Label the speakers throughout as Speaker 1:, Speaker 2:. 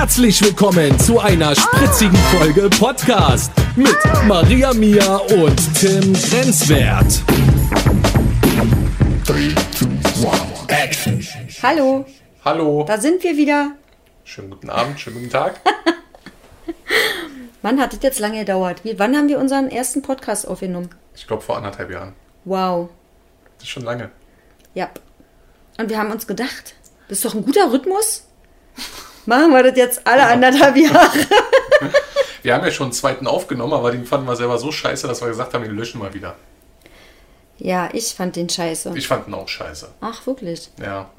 Speaker 1: Herzlich willkommen zu einer spritzigen Folge Podcast mit Maria Mia und Tim Grenzwert.
Speaker 2: Hallo,
Speaker 3: Hallo.
Speaker 2: da sind wir wieder.
Speaker 3: Schönen guten Abend, schönen guten Tag.
Speaker 2: Wann hat das jetzt lange gedauert? Wie, wann haben wir unseren ersten Podcast aufgenommen?
Speaker 3: Ich glaube vor anderthalb Jahren.
Speaker 2: Wow.
Speaker 3: Das ist schon lange.
Speaker 2: Ja. Und wir haben uns gedacht, das ist doch ein guter Rhythmus. Machen wir das jetzt alle anderthalb Jahre.
Speaker 3: Wir haben ja schon einen zweiten aufgenommen, aber den fanden wir selber so scheiße, dass wir gesagt haben, den löschen wir wieder.
Speaker 2: Ja, ich fand den scheiße.
Speaker 3: Ich fand ihn auch scheiße.
Speaker 2: Ach, wirklich?
Speaker 3: Ja.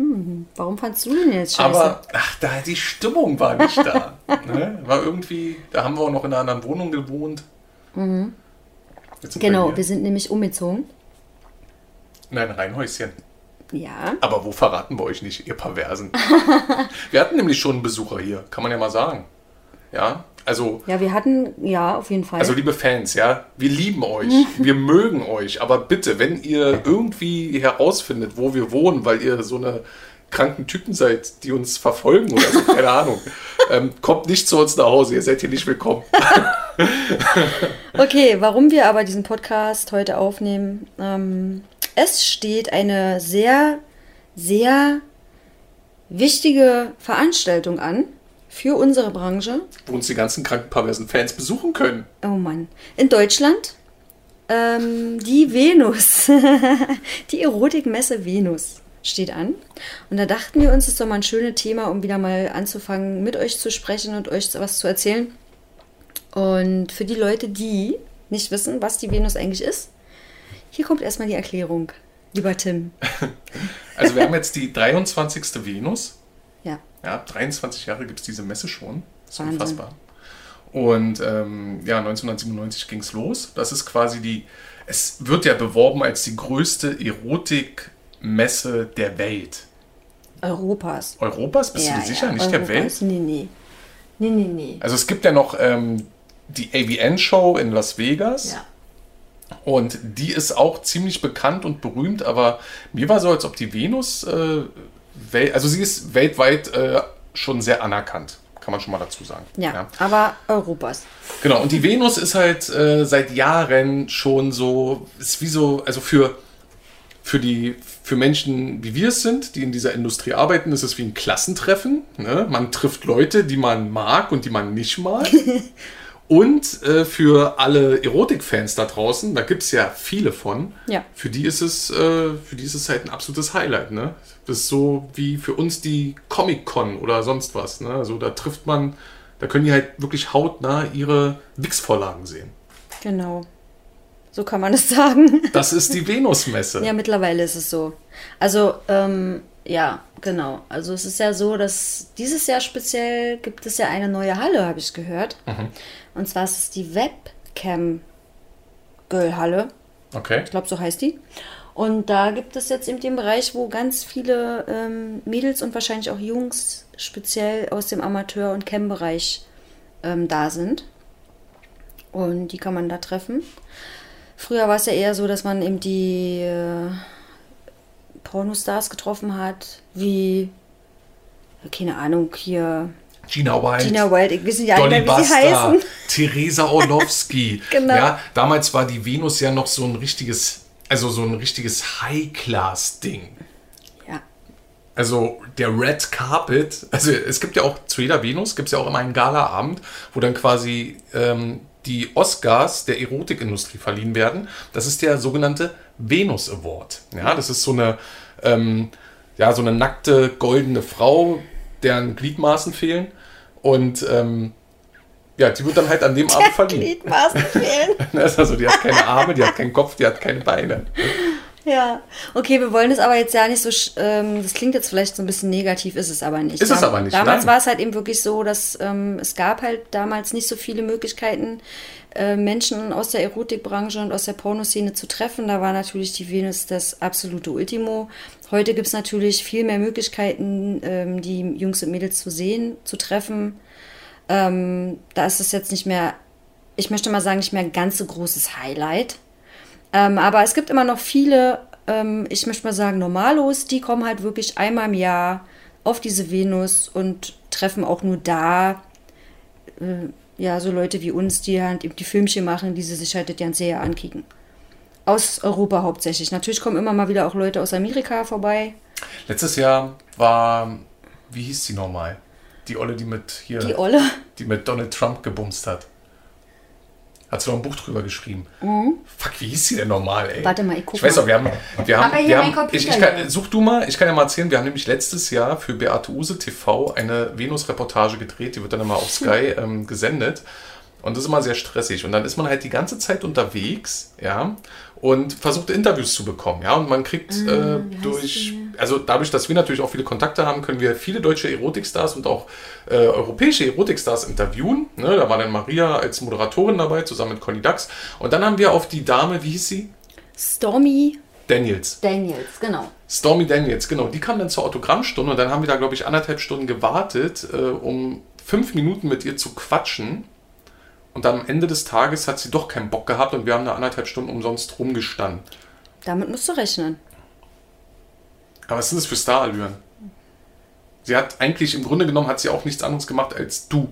Speaker 2: Warum fandst du den jetzt scheiße?
Speaker 3: Aber, ach, da, die Stimmung war nicht da. ne? War irgendwie, da haben wir auch noch in einer anderen Wohnung gewohnt. Sind
Speaker 2: genau,
Speaker 3: wir
Speaker 2: wir sind nämlich umgezogen.
Speaker 3: in ein Reihenhäuschen.
Speaker 2: Ja.
Speaker 3: Aber wo verraten wir euch nicht, ihr Perversen? wir hatten nämlich schon einen Besucher hier, kann man ja mal sagen. Ja, also
Speaker 2: Ja, wir hatten, ja, auf jeden Fall.
Speaker 3: Also liebe Fans, ja, wir lieben euch, wir mögen euch, aber bitte, wenn ihr irgendwie herausfindet, wo wir wohnen, weil ihr so eine kranken Typen seid, die uns verfolgen oder so, keine Ahnung, ähm, kommt nicht zu uns nach Hause, ihr seid hier nicht willkommen.
Speaker 2: Okay, warum wir aber diesen Podcast heute aufnehmen. Ähm, es steht eine sehr, sehr wichtige Veranstaltung an für unsere Branche.
Speaker 3: Wo uns die ganzen kranken, perversen Fans besuchen können.
Speaker 2: Oh Mann. In Deutschland. Ähm, die Venus. die Erotikmesse Venus steht an. Und da dachten wir uns, es ist doch mal ein schönes Thema, um wieder mal anzufangen, mit euch zu sprechen und euch was zu erzählen. Und für die Leute, die nicht wissen, was die Venus eigentlich ist, hier kommt erstmal die Erklärung. Lieber Tim.
Speaker 3: Also wir haben jetzt die 23. Venus.
Speaker 2: Ja.
Speaker 3: Ja, 23 Jahre gibt es diese Messe schon. Das ist
Speaker 2: Wahnsinn.
Speaker 3: unfassbar. Und ähm, ja, 1997 ging es los. Das ist quasi die, es wird ja beworben als die größte Erotikmesse der Welt.
Speaker 2: Europas.
Speaker 3: Europas? Bist du dir sicher? Nicht der Welt?
Speaker 2: Europas. Nee, nee. Nee, nee, nee.
Speaker 3: Also es gibt ja noch ähm, die AVN-Show in Las Vegas.
Speaker 2: Ja.
Speaker 3: Und die ist auch ziemlich bekannt und berühmt, aber mir war so, als ob die Venus, äh, wel also sie ist weltweit äh, schon sehr anerkannt, kann man schon mal dazu sagen.
Speaker 2: Ja, aber Europas.
Speaker 3: Genau, und die Venus ist halt äh, seit Jahren schon so, ist wie so, also für, für die, für Menschen, wie wir es sind, die in dieser Industrie arbeiten, ist es wie ein Klassentreffen. Ne? Man trifft Leute, die man mag und die man nicht mag. und äh, für alle Erotikfans da draußen, da gibt es ja viele von,
Speaker 2: Ja.
Speaker 3: für die ist es, äh, für die ist es halt ein absolutes Highlight, ne? Das ist so wie für uns die Comic-Con oder sonst was, ne? Also da trifft man, da können die halt wirklich hautnah ihre Wix-Vorlagen sehen.
Speaker 2: Genau. So kann man es sagen.
Speaker 3: Das ist die Venus-Messe.
Speaker 2: Ja, mittlerweile ist es so. Also, ähm, ja, genau. Also es ist ja so, dass dieses Jahr speziell gibt es ja eine neue Halle, habe ich gehört. Und zwar ist es die Webcam Girl Halle.
Speaker 3: Okay.
Speaker 2: Ich glaube, so heißt die. Und da gibt es jetzt eben den Bereich, wo ganz viele ähm, Mädels und wahrscheinlich auch Jungs speziell aus dem Amateur- und Cam-Bereich ähm, da sind. Und die kann man da treffen. Früher war es ja eher so, dass man eben die äh, Pornostars getroffen hat, wie, keine Ahnung, hier
Speaker 3: Gina Wild.
Speaker 2: Gina Wild, ich weiß nicht
Speaker 3: Dolly
Speaker 2: mehr, wie sie
Speaker 3: Buster,
Speaker 2: heißen.
Speaker 3: Theresa Orlowski.
Speaker 2: Genau.
Speaker 3: Ja, damals war die Venus ja noch so ein richtiges, also so ein richtiges High-Class-Ding.
Speaker 2: Ja,
Speaker 3: Also der Red Carpet, also es gibt ja auch zu jeder Venus, gibt es ja auch immer einen Galaabend, wo dann quasi ähm, die Oscars der Erotikindustrie verliehen werden. Das ist der sogenannte Venus Award. Ja, das ist so eine, ähm, ja, so eine nackte goldene Frau, deren Gliedmaßen fehlen. Und ähm, ja, die wird dann halt an dem Abend verliehen.
Speaker 2: Gliedmaßen fehlen.
Speaker 3: Also die hat keine Arme, die hat keinen Kopf, die hat keine Beine.
Speaker 2: Ja, okay, wir wollen es aber jetzt ja nicht so, ähm, das klingt jetzt vielleicht so ein bisschen negativ, ist es aber nicht.
Speaker 3: Ist es aber nicht,
Speaker 2: Damals war es halt eben wirklich so, dass ähm, es gab halt damals nicht so viele Möglichkeiten, äh, Menschen aus der Erotikbranche und aus der Pornoszene zu treffen. Da war natürlich die Venus das absolute Ultimo. Heute gibt es natürlich viel mehr Möglichkeiten, ähm, die Jungs und Mädels zu sehen, zu treffen. Ähm, da ist es jetzt nicht mehr, ich möchte mal sagen, nicht mehr ein ganz so großes Highlight. Ähm, aber es gibt immer noch viele, ähm, ich möchte mal sagen, Normalos, die kommen halt wirklich einmal im Jahr auf diese Venus und treffen auch nur da äh, ja, so Leute wie uns, die halt eben die Filmchen machen, die sie sich halt das ganze Jahr ankicken. Aus Europa hauptsächlich. Natürlich kommen immer mal wieder auch Leute aus Amerika vorbei.
Speaker 3: Letztes Jahr war, wie hieß sie nochmal? Die Olle, die mit hier,
Speaker 2: Die Olle.
Speaker 3: die mit Donald Trump gebumst hat. Hat sie noch ein Buch drüber geschrieben. Fuck, wie hieß sie denn nochmal, ey?
Speaker 2: Mhm. Warte mal, ich guck
Speaker 3: Ich weiß
Speaker 2: mal.
Speaker 3: auch, wir haben, wir haben, wir haben ich, ich kann, such du mal, ich kann ja mal erzählen, wir haben nämlich letztes Jahr für Beate Use TV eine Venus-Reportage gedreht, die wird dann immer auf Sky ähm, gesendet. Und das ist immer sehr stressig. Und dann ist man halt die ganze Zeit unterwegs, ja, und versucht Interviews zu bekommen, ja. Und man kriegt äh, durch, also dadurch, dass wir natürlich auch viele Kontakte haben, können wir viele deutsche Erotikstars und auch äh, europäische Erotikstars interviewen. Ne? Da war dann Maria als Moderatorin dabei, zusammen mit Conny Dax. Und dann haben wir auf die Dame, wie hieß sie?
Speaker 2: Stormy
Speaker 3: Daniels.
Speaker 2: Daniels, genau.
Speaker 3: Stormy Daniels, genau. Die kam dann zur Autogrammstunde und dann haben wir da, glaube ich, anderthalb Stunden gewartet, äh, um fünf Minuten mit ihr zu quatschen. Und am Ende des Tages hat sie doch keinen Bock gehabt und wir haben da anderthalb Stunden umsonst rumgestanden.
Speaker 2: Damit musst du rechnen.
Speaker 3: Aber was sind das für Starallüren? Sie hat eigentlich, im Grunde genommen, hat sie auch nichts anderes gemacht als du.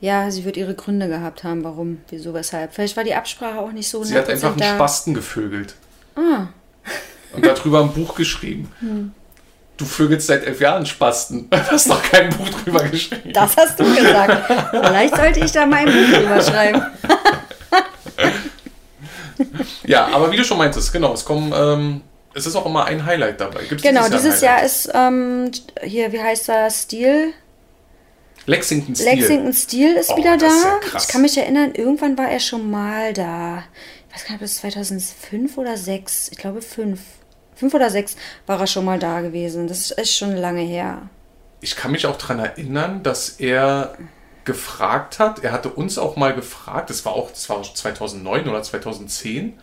Speaker 2: Ja, sie wird ihre Gründe gehabt haben, warum, wieso, weshalb. Vielleicht war die Absprache auch nicht so
Speaker 3: Sie hat einfach einen Spasten gevögelt. Und darüber ein Buch geschrieben. Du vögelst seit elf Jahren Spasten. Du hast doch kein Buch drüber geschrieben.
Speaker 2: Das hast du gesagt. Vielleicht sollte ich da mal ein Buch drüber schreiben.
Speaker 3: Ja, aber wie du schon meintest, genau, es kommen, ähm, es ist auch immer ein Highlight dabei. Gibt's
Speaker 2: Genau, dieses Jahr
Speaker 3: Highlight?
Speaker 2: ist ähm, hier, wie heißt das, Stil?
Speaker 3: Lexington Steel.
Speaker 2: Lexington Steel ist
Speaker 3: Oh,
Speaker 2: wieder
Speaker 3: das ist
Speaker 2: da.
Speaker 3: ja
Speaker 2: ich kann mich erinnern, irgendwann war er schon mal da. Ich weiß gar nicht, ob es 2005 oder 6. Ich glaube 5. 5 oder 6 war er schon mal da gewesen. Das ist echt schon lange her.
Speaker 3: Ich kann mich auch daran erinnern, dass er gefragt hat, er hatte uns auch mal gefragt, das war auch, das war 2009 oder 2010,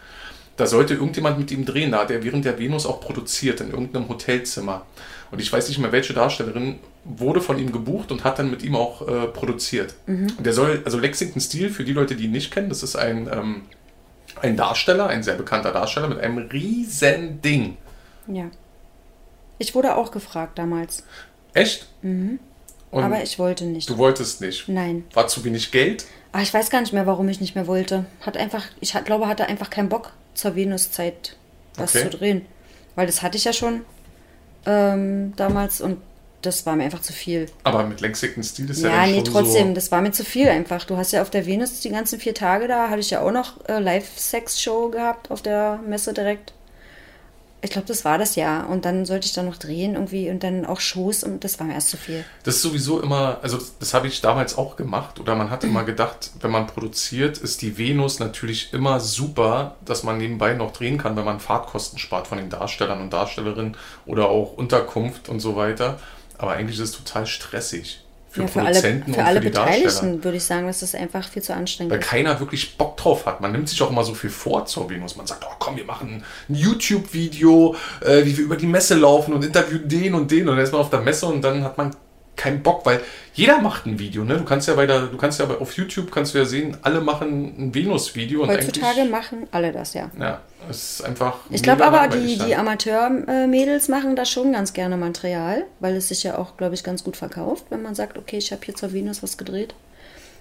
Speaker 3: da sollte irgendjemand mit ihm drehen, da hat er während der Venus auch produziert in irgendeinem Hotelzimmer. Und ich weiß nicht mehr, welche Darstellerin wurde von ihm gebucht und hat dann mit ihm auch äh, produziert. Und der soll, also Lexington Steel, für die Leute, die ihn nicht kennen, das ist ein, ähm, ein Darsteller, ein sehr bekannter Darsteller mit einem riesen Ding.
Speaker 2: Ja. Ich wurde auch gefragt damals.
Speaker 3: Echt? Und
Speaker 2: aber ich wollte nicht.
Speaker 3: du wolltest nicht.
Speaker 2: Nein.
Speaker 3: War zu wenig Geld?
Speaker 2: Ah, ich weiß gar nicht mehr, warum ich nicht mehr wollte. Hat einfach, ich hat, glaube, hatte einfach keinen Bock zur Venuszeit was
Speaker 3: Okay.
Speaker 2: zu drehen. Weil das hatte ich ja schon ähm, damals und das war mir einfach zu viel.
Speaker 3: Aber mit Lexington Steel ist ja,
Speaker 2: Ja,
Speaker 3: dann
Speaker 2: nee,
Speaker 3: schon
Speaker 2: trotzdem,
Speaker 3: so...
Speaker 2: das war mir zu viel einfach. Du hast ja auf der Venus die ganzen vier Tage da, hatte ich ja auch noch äh, Live-Sex-Show gehabt auf der Messe direkt. Ich glaube, das war das ja. Und dann sollte ich da noch drehen irgendwie und dann auch Shows und das war mir erst zu viel.
Speaker 3: Das ist sowieso immer, also das habe ich damals auch gemacht. Oder man hat immer gedacht, wenn man produziert, ist die Venus natürlich immer super, dass man nebenbei noch drehen kann, wenn man Fahrtkosten spart von den Darstellern und Darstellerinnen oder auch Unterkunft und so weiter. Aber eigentlich ist es total stressig für,
Speaker 2: ja, für alle,
Speaker 3: Produzenten
Speaker 2: für
Speaker 3: und
Speaker 2: alle
Speaker 3: für die Darsteller.
Speaker 2: Beteiligten würde ich sagen, dass das einfach viel zu anstrengend
Speaker 3: Weil
Speaker 2: ist.
Speaker 3: keiner wirklich Bock drauf hat. Man nimmt sich auch immer so viel vor zur Venus. Man sagt, oh komm, wir machen ein YouTube-Video, äh, wie wir über die Messe laufen und interviewen den und den. Und dann ist man auf der Messe und dann hat man keinen Bock, weil jeder macht ein Video. Ne? Du kannst ja bei der, du kannst ja bei- auf YouTube kannst du ja sehen, alle machen ein Venus-Video. und
Speaker 2: Heutzutage machen alle das, ja.
Speaker 3: Ja, es ist einfach.
Speaker 2: Ich glaube aber, die,
Speaker 3: dann.
Speaker 2: die Amateur-Mädels machen da schon ganz gerne Material, weil es sich ja auch, glaube ich, ganz gut verkauft, wenn man sagt, okay, ich habe hier zur Venus was gedreht.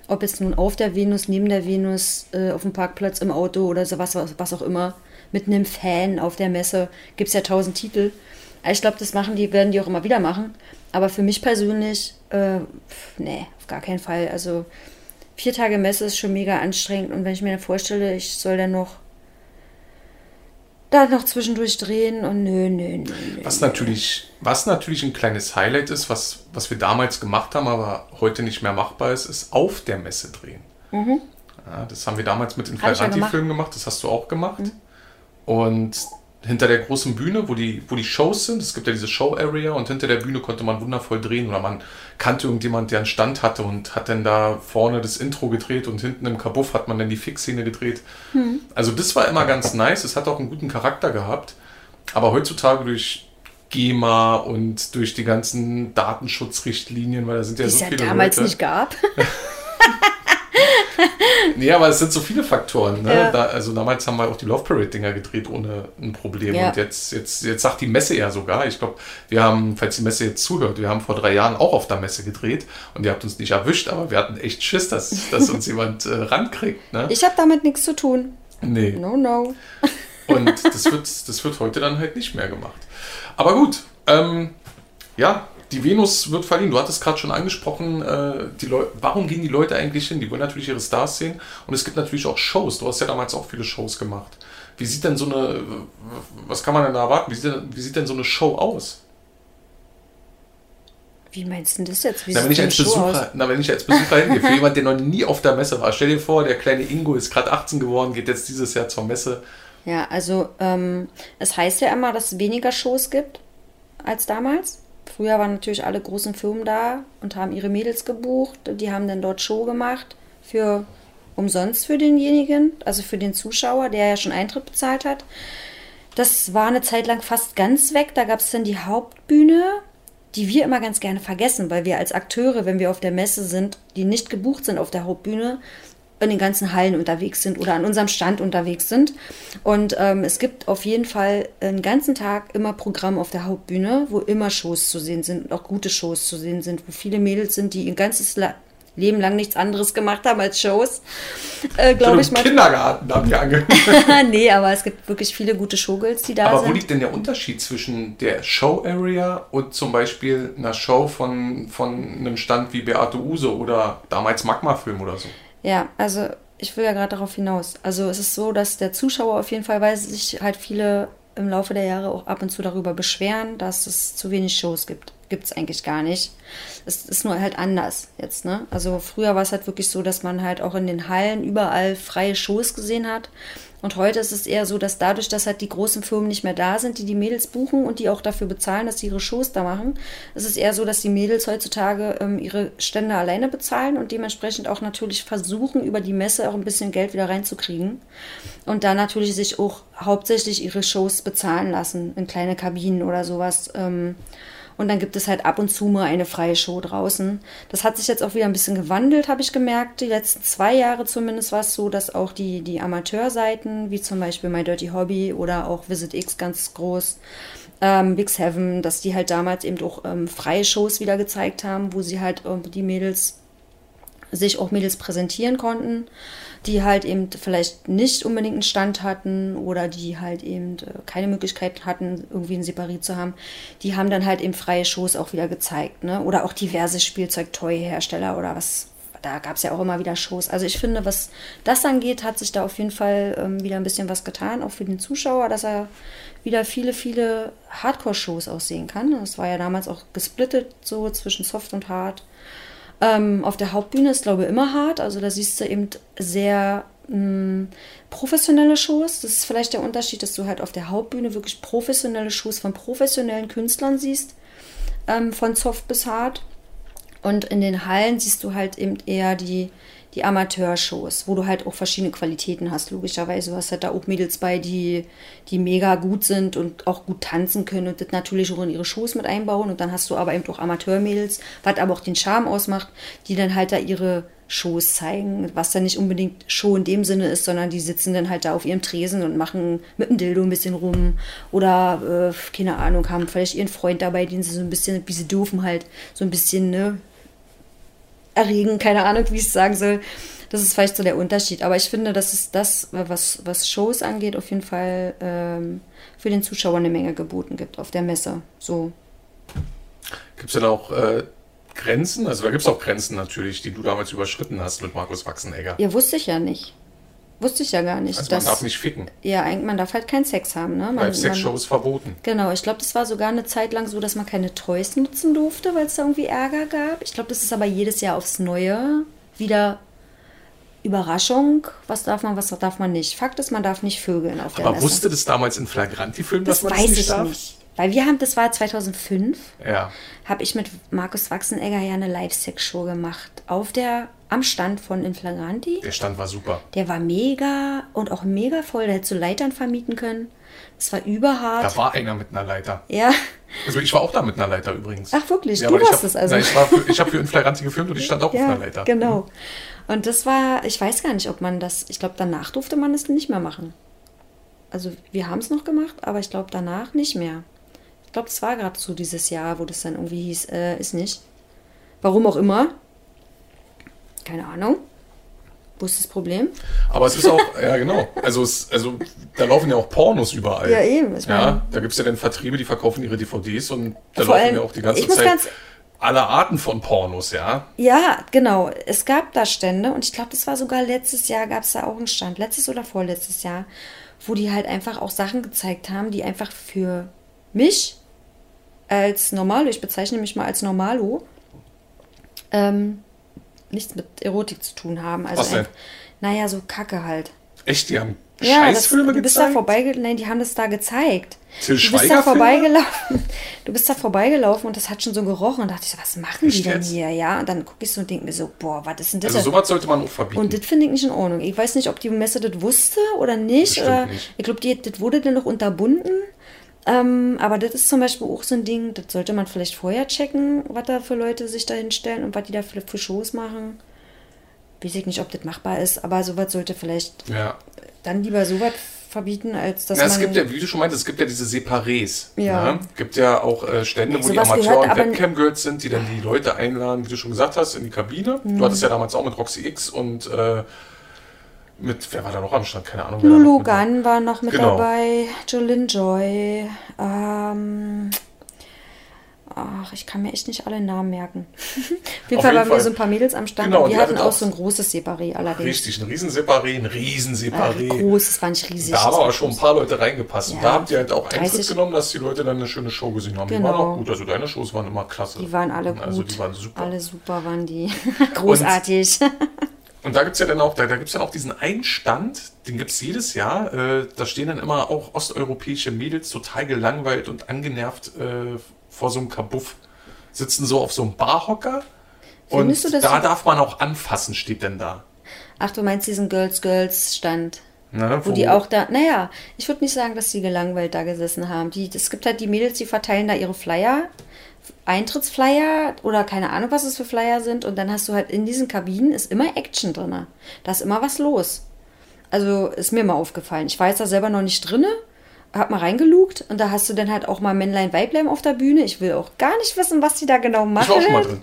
Speaker 2: Ob jetzt nun auf der Venus, neben der Venus, äh, auf dem Parkplatz, im Auto oder so was, was auch immer, mit einem Fan auf der Messe, gibt es ja tausend Titel. Ich glaube, das machen die, werden die auch immer wieder machen. Aber für mich persönlich, äh, nee, auf gar keinen Fall. Also vier Tage Messe ist schon mega anstrengend und wenn ich mir dann vorstelle, ich soll dann noch da noch zwischendurch drehen und nö, nö, nö, nö.
Speaker 3: Was natürlich, was natürlich ein kleines Highlight ist, was, was wir damals gemacht haben, aber heute nicht mehr machbar ist, ist auf der Messe drehen. Ja, das haben wir damals mit
Speaker 2: Mhm. Ja
Speaker 3: Inflaranti-Filmen gemacht, das hast du auch gemacht. Und hinter der großen Bühne, wo die, wo die Shows sind. Es gibt ja diese Show-Area und hinter der Bühne konnte man wundervoll drehen oder man kannte irgendjemand, der einen Stand hatte und hat dann da vorne das Intro gedreht und hinten im Kabuff hat man dann die Fix-Szene gedreht. Hm. Also das war immer ganz nice. Es hat auch einen guten Charakter gehabt. Aber heutzutage durch GEMA und durch die ganzen Datenschutzrichtlinien, weil da sind ja
Speaker 2: Die
Speaker 3: so
Speaker 2: es ja
Speaker 3: viele
Speaker 2: damals
Speaker 3: Leute.
Speaker 2: nicht gab.
Speaker 3: Nee, aber es sind so viele Faktoren. Ne?
Speaker 2: Ja.
Speaker 3: Da, also damals haben wir auch die Love Parade-Dinger gedreht ohne ein Problem.
Speaker 2: Ja.
Speaker 3: Und jetzt, jetzt, jetzt sagt die Messe ja sogar, ich glaube, wir haben, falls die Messe jetzt zuhört, wir haben vor drei Jahren auch auf der Messe gedreht und ihr habt uns nicht erwischt, aber wir hatten echt Schiss, dass, dass uns jemand äh, rankriegt. Ne?
Speaker 2: Ich habe damit nichts zu tun.
Speaker 3: nee.
Speaker 2: No, no.
Speaker 3: Und das wird, das wird heute dann halt nicht mehr gemacht. Aber gut, ähm, ja, die Venus wird verliehen. Du hattest gerade schon angesprochen, äh, die Leu warum gehen die Leute eigentlich hin? Die wollen natürlich ihre Stars sehen. Und es gibt natürlich auch Shows. Du hast ja damals auch viele Shows gemacht. Wie sieht denn so eine, was kann man denn da erwarten? Wie sieht denn, wie sieht denn so eine Show aus?
Speaker 2: Wie meinst du denn das jetzt? Wie
Speaker 3: Na, wenn ich als? Besucher, na, wenn ich als Besucher hingehe, für jemanden, der noch nie auf der Messe war, stell dir vor, der kleine Ingo ist gerade 18 geworden, geht jetzt dieses Jahr zur Messe.
Speaker 2: Ja, also ähm, es heißt ja immer, dass es weniger Shows gibt als damals. Früher waren natürlich alle großen Firmen da und haben ihre Mädels gebucht. Die haben dann dort Show gemacht für umsonst für denjenigen, also für den Zuschauer, der ja schon Eintritt bezahlt hat. Das war eine Zeit lang fast ganz weg. Da gab es dann die Hauptbühne, die wir immer ganz gerne vergessen, weil wir als Akteure, wenn wir auf der Messe sind, die nicht gebucht sind auf der Hauptbühne, in den ganzen Hallen unterwegs sind oder an unserem Stand unterwegs sind. Und ähm, es gibt auf jeden Fall einen ganzen Tag immer Programm auf der Hauptbühne, wo immer Shows zu sehen sind und auch gute Shows zu sehen sind, wo viele Mädels sind, die ihr ganzes La Leben lang nichts anderes gemacht haben als Shows. Äh, Glaube ich mal.
Speaker 3: Kindergarten haben wir angefangen.
Speaker 2: nee, aber es gibt wirklich viele gute Showgirls, die da
Speaker 3: Aber wo
Speaker 2: sind.
Speaker 3: liegt denn der Unterschied zwischen der Show-Area und zum Beispiel einer Show von, von einem Stand wie Beate Use oder damals Magma-Film oder so?
Speaker 2: Ja, also ich will ja gerade darauf hinaus. Also es ist so, dass der Zuschauer auf jeden Fall, weil sich halt viele im Laufe der Jahre auch ab und zu darüber beschweren, dass es zu wenig Shows gibt. Gibt es eigentlich gar nicht. Es ist nur halt anders jetzt, ne? Also früher war es halt wirklich so, dass man halt auch in den Hallen überall freie Shows gesehen hat. Und heute ist es eher so, dass dadurch, dass halt die großen Firmen nicht mehr da sind, die die Mädels buchen und die auch dafür bezahlen, dass sie ihre Shows da machen, ist es eher so, dass die Mädels heutzutage ähm, ihre Stände alleine bezahlen und dementsprechend auch natürlich versuchen, über die Messe auch ein bisschen Geld wieder reinzukriegen. Und da natürlich sich auch hauptsächlich ihre Shows bezahlen lassen in kleine Kabinen oder sowas. Ähm, und dann gibt es halt ab und zu mal eine freie Show draußen. Das hat sich jetzt auch wieder ein bisschen gewandelt, habe ich gemerkt. Die letzten zwei Jahre zumindest war es so, dass auch die, die Amateurseiten, wie zum Beispiel My Dirty Hobby oder auch Visit X ganz groß, ähm, Big Seven, dass die halt damals eben auch ähm, freie Shows wieder gezeigt haben, wo sie halt ähm, die Mädels sich auch Mädels präsentieren konnten, die halt eben vielleicht nicht unbedingt einen Stand hatten oder die halt eben äh, keine Möglichkeit hatten, irgendwie ein Separat zu haben. Die haben dann halt eben freie Shows auch wieder gezeigt, ne? Oder auch diverse Spielzeug-Toy-Hersteller oder was. Da gab es ja auch immer wieder Shows. Also ich finde, was das angeht, hat sich da auf jeden Fall ähm, wieder ein bisschen was getan, auch für den Zuschauer, dass er wieder viele, viele Hardcore-Shows auch sehen kann. Das war ja damals auch gesplittet so zwischen Soft und Hard. Ähm, auf der Hauptbühne ist, glaube ich, immer hart. Also da siehst du eben sehr mh, professionelle Shows. Das ist vielleicht der Unterschied, dass du halt auf der Hauptbühne wirklich professionelle Shows von professionellen Künstlern siehst. Ähm, von Soft bis Hard. Und in den Hallen siehst du halt eben eher die, die Amateurshows, wo du halt auch verschiedene Qualitäten hast. Logischerweise, du hast halt da auch Mädels bei, die, die mega gut sind und auch gut tanzen können und das natürlich auch in ihre Shows mit einbauen. Und dann hast du aber eben auch Amateurmädels, was aber auch den Charme ausmacht, die dann halt da ihre Shows zeigen, was dann nicht unbedingt Show in dem Sinne ist, sondern die sitzen dann halt da auf ihrem Tresen und machen mit dem Dildo ein bisschen rum oder, äh, keine Ahnung, haben vielleicht ihren Freund dabei, den sie so ein bisschen, wie sie dürfen halt, so ein bisschen, ne, erregen, keine Ahnung, wie ich es sagen soll. Das ist vielleicht so der Unterschied. Aber ich finde, das ist das, was, was Shows angeht, auf jeden Fall ähm, für den Zuschauer eine Menge geboten gibt auf der Messe. So.
Speaker 3: Gibt es denn auch äh, Grenzen? Also da gibt es auch Grenzen natürlich, die du damals überschritten hast mit Markus Wachsenegger.
Speaker 2: Ja, wusste ich ja nicht. Wusste ich ja gar nicht.
Speaker 3: Also man
Speaker 2: dass-
Speaker 3: darf nicht ficken,
Speaker 2: Ja, eigentlich, man darf halt keinen Sex haben, ne? Man,
Speaker 3: weil
Speaker 2: man,
Speaker 3: Sexshow ist verboten.
Speaker 2: Genau, ich glaube, das war sogar eine Zeit lang so, dass man keine Toys nutzen durfte, weil es da irgendwie Ärger gab. Ich glaube, das ist aber jedes Jahr aufs Neue wieder Überraschung, was darf man, was darf man nicht. Fakt ist, man darf nicht vögeln auf der
Speaker 3: Aber wusste das damals in Flagranti-Filmen,
Speaker 2: das
Speaker 3: dass man das nicht
Speaker 2: ich
Speaker 3: darf?
Speaker 2: nicht. Weil wir haben, das war 2005,
Speaker 3: Ja.
Speaker 2: habe ich mit Markus Wachsenegger ja eine Live-Sex-Show gemacht. Auf der, am Stand von Inflagranti.
Speaker 3: Der Stand war super.
Speaker 2: Der war mega und auch mega voll. Da hättest du Leitern vermieten können. Es war überhart.
Speaker 3: Da war einer mit einer Leiter.
Speaker 2: ja,
Speaker 3: Also ich war auch da mit einer Leiter übrigens.
Speaker 2: Ach, wirklich? Du
Speaker 3: aber ich
Speaker 2: warst es also.
Speaker 3: Nein, ich, war für, ich habe für Inflagranti gefilmt und ich stand auch auf
Speaker 2: ja,
Speaker 3: einer Leiter.
Speaker 2: genau. Und das war, ich weiß gar nicht, ob man das, ich glaube, danach durfte man das nicht mehr machen. Also wir haben es noch gemacht, aber ich glaube, danach nicht mehr. Ich glaube, es war gerade so dieses Jahr, wo das dann irgendwie hieß, äh, ist nicht. Warum auch immer. Keine Ahnung. Wo ist das Problem?
Speaker 3: Aber es ist auch, ja genau, also, es, also da laufen ja auch Pornos überall.
Speaker 2: Ja, eben.
Speaker 3: Ja, da gibt es ja dann Vertriebe, die verkaufen ihre DVDs und da
Speaker 2: Vor
Speaker 3: laufen
Speaker 2: allem,
Speaker 3: ja auch die ganze Zeit
Speaker 2: ganz-
Speaker 3: alle Arten von Pornos, ja.
Speaker 2: Ja, genau. Es gab da Stände und ich glaube, das war sogar letztes Jahr, gab es da auch einen Stand, letztes oder vorletztes Jahr, wo die halt einfach auch Sachen gezeigt haben, die einfach für mich als Normalo, ich bezeichne mich mal als Normalo, ähm, nichts mit Erotik zu tun haben. Also
Speaker 3: Was denn?
Speaker 2: ein- Naja, so Kacke halt.
Speaker 3: Echt, die haben
Speaker 2: Ja, das,
Speaker 3: Scheißfilme
Speaker 2: du bist da
Speaker 3: gezeigt?
Speaker 2: vorbeigelaufen, nein, die haben das da gezeigt.
Speaker 3: Till
Speaker 2: du bist da vorbeigelaufen. Du bist da vorbeigelaufen und das hat schon so gerochen und dachte ich so, was machen die
Speaker 3: Echt
Speaker 2: denn
Speaker 3: jetzt?
Speaker 2: hier? Ja, und dann gucke ich so und denke mir so, boah, was ist denn das?
Speaker 3: Also sowas sollte man auch verbieten.
Speaker 2: und das finde ich nicht in Ordnung. Ich weiß nicht, ob die Messe das wusste oder nicht.
Speaker 3: Bestimmt
Speaker 2: oder
Speaker 3: nicht.
Speaker 2: Ich glaube, die- das wurde dann noch unterbunden. Ähm, aber das ist zum Beispiel auch so ein Ding, das sollte man vielleicht vorher checken, was da für Leute sich da hinstellen und was die da für, für Shows machen. Weiß ich nicht, ob das machbar ist, aber sowas sollte vielleicht
Speaker 3: ja.
Speaker 2: dann lieber sowas verbieten, als dass
Speaker 3: Na,
Speaker 2: man.
Speaker 3: es gibt ja, wie du schon meintest, es gibt ja diese Separés.
Speaker 2: Ja.
Speaker 3: Ne? gibt ja auch äh, Stände, wo die Amateur- und Webcam-Girls sind, die dann die Leute einladen, wie du schon gesagt hast, in die Kabine.
Speaker 2: Mhm.
Speaker 3: Du hattest ja damals auch mit Roxy X und äh, mit, wer war da noch am Stand? Keine Ahnung.
Speaker 2: Lulu. Gunn war noch mit
Speaker 3: Genau.
Speaker 2: dabei, Jolyn Joy. Ähm, ach, ich kann mir echt nicht alle Namen merken. Auf jeden
Speaker 3: Auf
Speaker 2: Fall
Speaker 3: jeden
Speaker 2: waren wir so ein paar Mädels am Stand
Speaker 3: Genau,
Speaker 2: und die
Speaker 3: die
Speaker 2: hatten auch so ein großes Separé allerdings.
Speaker 3: Richtig, ein Riesenseparé, ein
Speaker 2: Äh,
Speaker 3: Riesenseparé.
Speaker 2: groß, es war nicht riesig.
Speaker 3: Da haben aber schon ein paar Leute reingepasst. Und
Speaker 2: Ja.
Speaker 3: da habt ihr halt auch Eintritt
Speaker 2: 30
Speaker 3: genommen, dass die Leute dann eine schöne Show gesehen haben. Die
Speaker 2: Genau.
Speaker 3: waren auch gut. Also deine Shows waren immer klasse.
Speaker 2: die waren alle gut.
Speaker 3: Also die waren super.
Speaker 2: Alle super waren die. Großartig.
Speaker 3: Und da gibt es ja dann auch, da, da gibt's ja auch diesen einen Stand, den gibt es jedes Jahr. Äh, da stehen dann immer auch osteuropäische Mädels total gelangweilt und angenervt äh, vor so einem Kabuff. Sitzen so auf so einem Barhocker. Und
Speaker 2: Findest das
Speaker 3: da darf man auch anfassen, steht denn da.
Speaker 2: Ach, du meinst diesen Girls Girls Stand.
Speaker 3: Ne,
Speaker 2: Wo die auch da, naja, ich würde nicht sagen, dass die gelangweilt da gesessen haben. Die, es gibt halt die Mädels, die verteilen da ihre Flyer, Eintrittsflyer oder keine Ahnung, was es für Flyer sind. Und dann hast du halt in diesen Kabinen ist immer Action drin. Da ist immer was los. Also ist mir mal aufgefallen. Ich war jetzt da selber noch nicht drinne, hab mal reingelugt und da hast du dann halt auch mal Männlein, Weiblein auf der Bühne. Ich will auch gar nicht wissen, was die da genau machen.
Speaker 3: Ich war auch schon mal drin.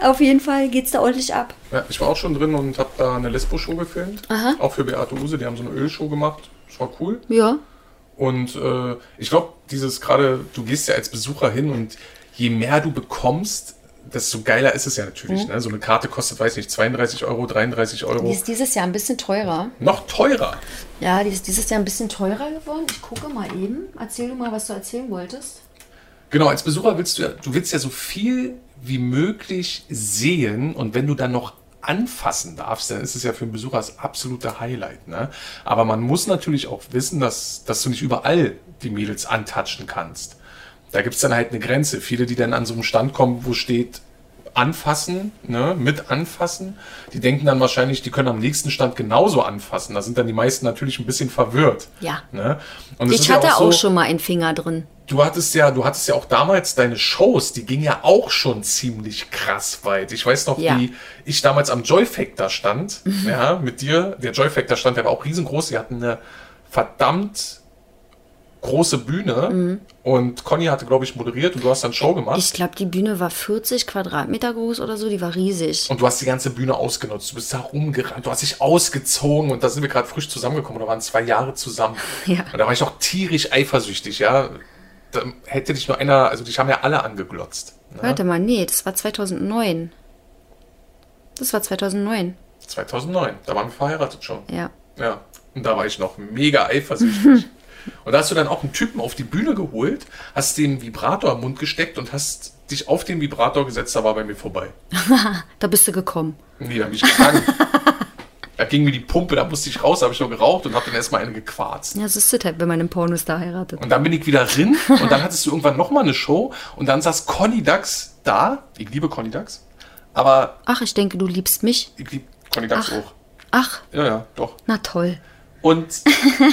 Speaker 2: Auf jeden Fall geht's da ordentlich ab.
Speaker 3: Ja, ich war auch schon drin und habe da eine Lesbo-Show gefilmt.
Speaker 2: Aha.
Speaker 3: Auch für Beate Use. Die haben so eine Ölshow gemacht. Das war cool.
Speaker 2: Ja.
Speaker 3: Und äh, ich glaube, dieses gerade, du gehst ja als Besucher hin und je mehr du bekommst, desto geiler ist es ja natürlich.
Speaker 2: Mhm.
Speaker 3: Ne? So eine Karte kostet, weiß nicht, 32 Euro, 33
Speaker 2: Die
Speaker 3: Euro.
Speaker 2: ist dieses Jahr ein bisschen teurer.
Speaker 3: Noch teurer.
Speaker 2: Ja, die ist dieses Jahr ein bisschen teurer geworden. Ich gucke mal eben. Erzähl du mal, was du erzählen wolltest.
Speaker 3: Genau, als Besucher willst du ja, du willst ja so viel wie möglich sehen und wenn du dann noch anfassen darfst, dann ist es ja für einen Besucher das absolute Highlight. Ne? Aber man muss natürlich auch wissen, dass, dass du nicht überall die Mädels antatschen kannst. Da gibt's dann halt eine Grenze. Viele, die dann an so einem Stand kommen, wo steht anfassen, ne, mit anfassen, die denken dann wahrscheinlich, die können am nächsten Stand genauso anfassen. Da sind dann die meisten natürlich ein bisschen verwirrt.
Speaker 2: Ja.
Speaker 3: Ne? Und es
Speaker 2: Ich
Speaker 3: ist ja
Speaker 2: hatte auch,
Speaker 3: so,
Speaker 2: schon mal einen Finger drin.
Speaker 3: Du hattest ja, du hattest ja auch damals deine Shows, die gingen ja auch schon ziemlich krass weit. Ich weiß noch,
Speaker 2: Ja. Mhm.
Speaker 3: wie ich damals am Joy Factor stand, ja, mit dir. Der Joy Factor stand, der war auch riesengroß. Die hatten eine verdammt große Bühne
Speaker 2: Mhm.
Speaker 3: und Conny hatte, glaube ich, moderiert und du hast dann Show gemacht.
Speaker 2: Ich glaube, die Bühne war 40 Quadratmeter groß oder so. Die war riesig.
Speaker 3: und du hast die ganze Bühne ausgenutzt. Du bist da rumgerannt, du hast dich ausgezogen und da sind wir gerade frisch zusammengekommen. Da waren zwei Jahre zusammen.
Speaker 2: Ja.
Speaker 3: Und da war ich auch tierisch eifersüchtig, ja. Da hätte dich nur einer, also dich haben ja alle angeglotzt. Ne?
Speaker 2: Warte mal, nee, das war 2009. Das war 2009.
Speaker 3: 2009, da waren wir verheiratet schon.
Speaker 2: Ja.
Speaker 3: Ja. Und da war ich noch mega eifersüchtig. und da hast du dann auch einen Typen auf die Bühne geholt, hast den Vibrator im Mund gesteckt und hast dich auf den Vibrator gesetzt, da war bei mir vorbei.
Speaker 2: Da bist du gekommen.
Speaker 3: Nee, da bin ich gegangen. Da ging mir die Pumpe, da musste ich raus, da habe ich noch geraucht und habe dann erstmal eine gequarzt.
Speaker 2: Ja, das ist das halt, wenn man im Pornostar heiratet.
Speaker 3: Und dann bin ich wieder drin und dann hattest du irgendwann nochmal eine Show und dann saß Conny Dax da. Ich liebe Conny Dax. Aber
Speaker 2: Ach, ich denke, du liebst mich.
Speaker 3: ich liebe Conny Dax
Speaker 2: Ach.
Speaker 3: auch.
Speaker 2: Ach,
Speaker 3: Ja, ja, doch.
Speaker 2: na toll.
Speaker 3: Und,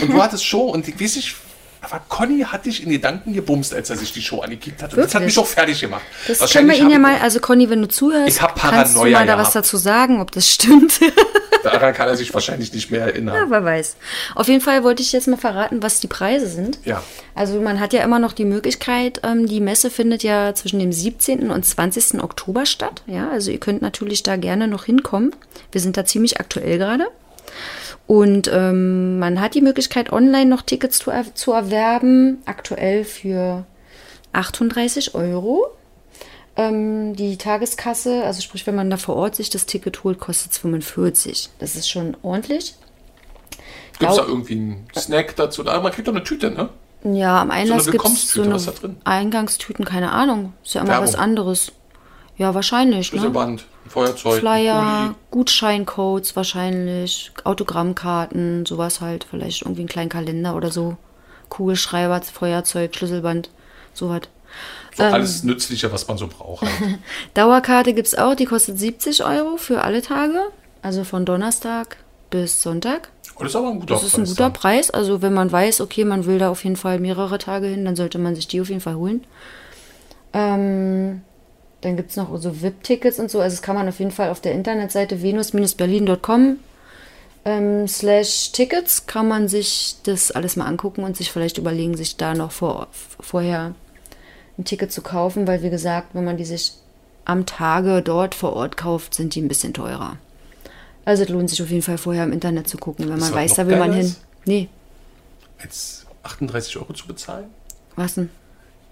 Speaker 3: und du hattest Show und ich weiß nicht, aber Conny hat dich in Gedanken gebumst, als er sich die Show angekickt hat. Und das hat
Speaker 2: Wirklich?
Speaker 3: mich doch fertig gemacht.
Speaker 2: Das können wir ihn ja mal, also Conny, wenn du zuhörst,
Speaker 3: Ich hab
Speaker 2: kannst du mal da was
Speaker 3: gehabt.
Speaker 2: dazu sagen, ob das stimmt.
Speaker 3: Daran kann er sich wahrscheinlich nicht mehr erinnern.
Speaker 2: Ja, wer weiß. Auf jeden Fall wollte ich jetzt mal verraten, was die Preise sind.
Speaker 3: Ja.
Speaker 2: Also man hat ja immer noch die Möglichkeit, ähm, die Messe findet ja zwischen dem 17. und 20. Oktober statt. Ja, also ihr könnt natürlich da gerne noch hinkommen. Wir sind da ziemlich aktuell gerade. Und ähm, man hat die Möglichkeit, online noch Tickets zu, er zu erwerben. Aktuell für 38 Euro. Ähm, die Tageskasse, also sprich, wenn man da vor Ort sich das Ticket holt, kostet es 45. Das ist schon ordentlich.
Speaker 3: Gibt es da irgendwie einen Snack dazu? Da, man kriegt doch eine Tüte, ne?
Speaker 2: Ja, am Einlass gibt es so eine? Eingangstüten, keine Ahnung. Ist ja immer
Speaker 3: Werbung.
Speaker 2: was anderes. Ja, wahrscheinlich. Ne?
Speaker 3: Schlüsselband, ein Feuerzeug, ein
Speaker 2: Flyer. Gutscheincodes wahrscheinlich, Autogrammkarten, sowas halt. Vielleicht irgendwie einen kleinen Kalender oder so. Kugelschreiber, Feuerzeug, Schlüsselband, sowas.
Speaker 3: So
Speaker 2: Ähm.
Speaker 3: alles Nützliche, was man so braucht. Halt.
Speaker 2: Dauerkarte gibt es auch, die kostet 70 Euro für alle Tage. Also von Donnerstag bis Sonntag.
Speaker 3: Und das ist aber ein guter
Speaker 2: Das ist ein
Speaker 3: Preis
Speaker 2: guter
Speaker 3: dann.
Speaker 2: Preis. Also wenn man weiß, okay, man will da auf jeden Fall mehrere Tage hin, dann sollte man sich die auf jeden Fall holen. Ähm, dann gibt es noch so VIP-Tickets und so. Also das kann man auf jeden Fall auf der Internetseite venus-berlin.com ähm, slash Tickets kann man sich das alles mal angucken und sich vielleicht überlegen, sich da noch vor, vorher ein Ticket zu kaufen, weil wie gesagt, wenn man die sich am Tage dort vor Ort kauft, sind die ein bisschen teurer. Also es lohnt sich auf jeden Fall vorher im Internet zu gucken, wenn man weiß, da will man hin. Nee,
Speaker 3: Jetzt 38 Euro zu bezahlen?
Speaker 2: was denn?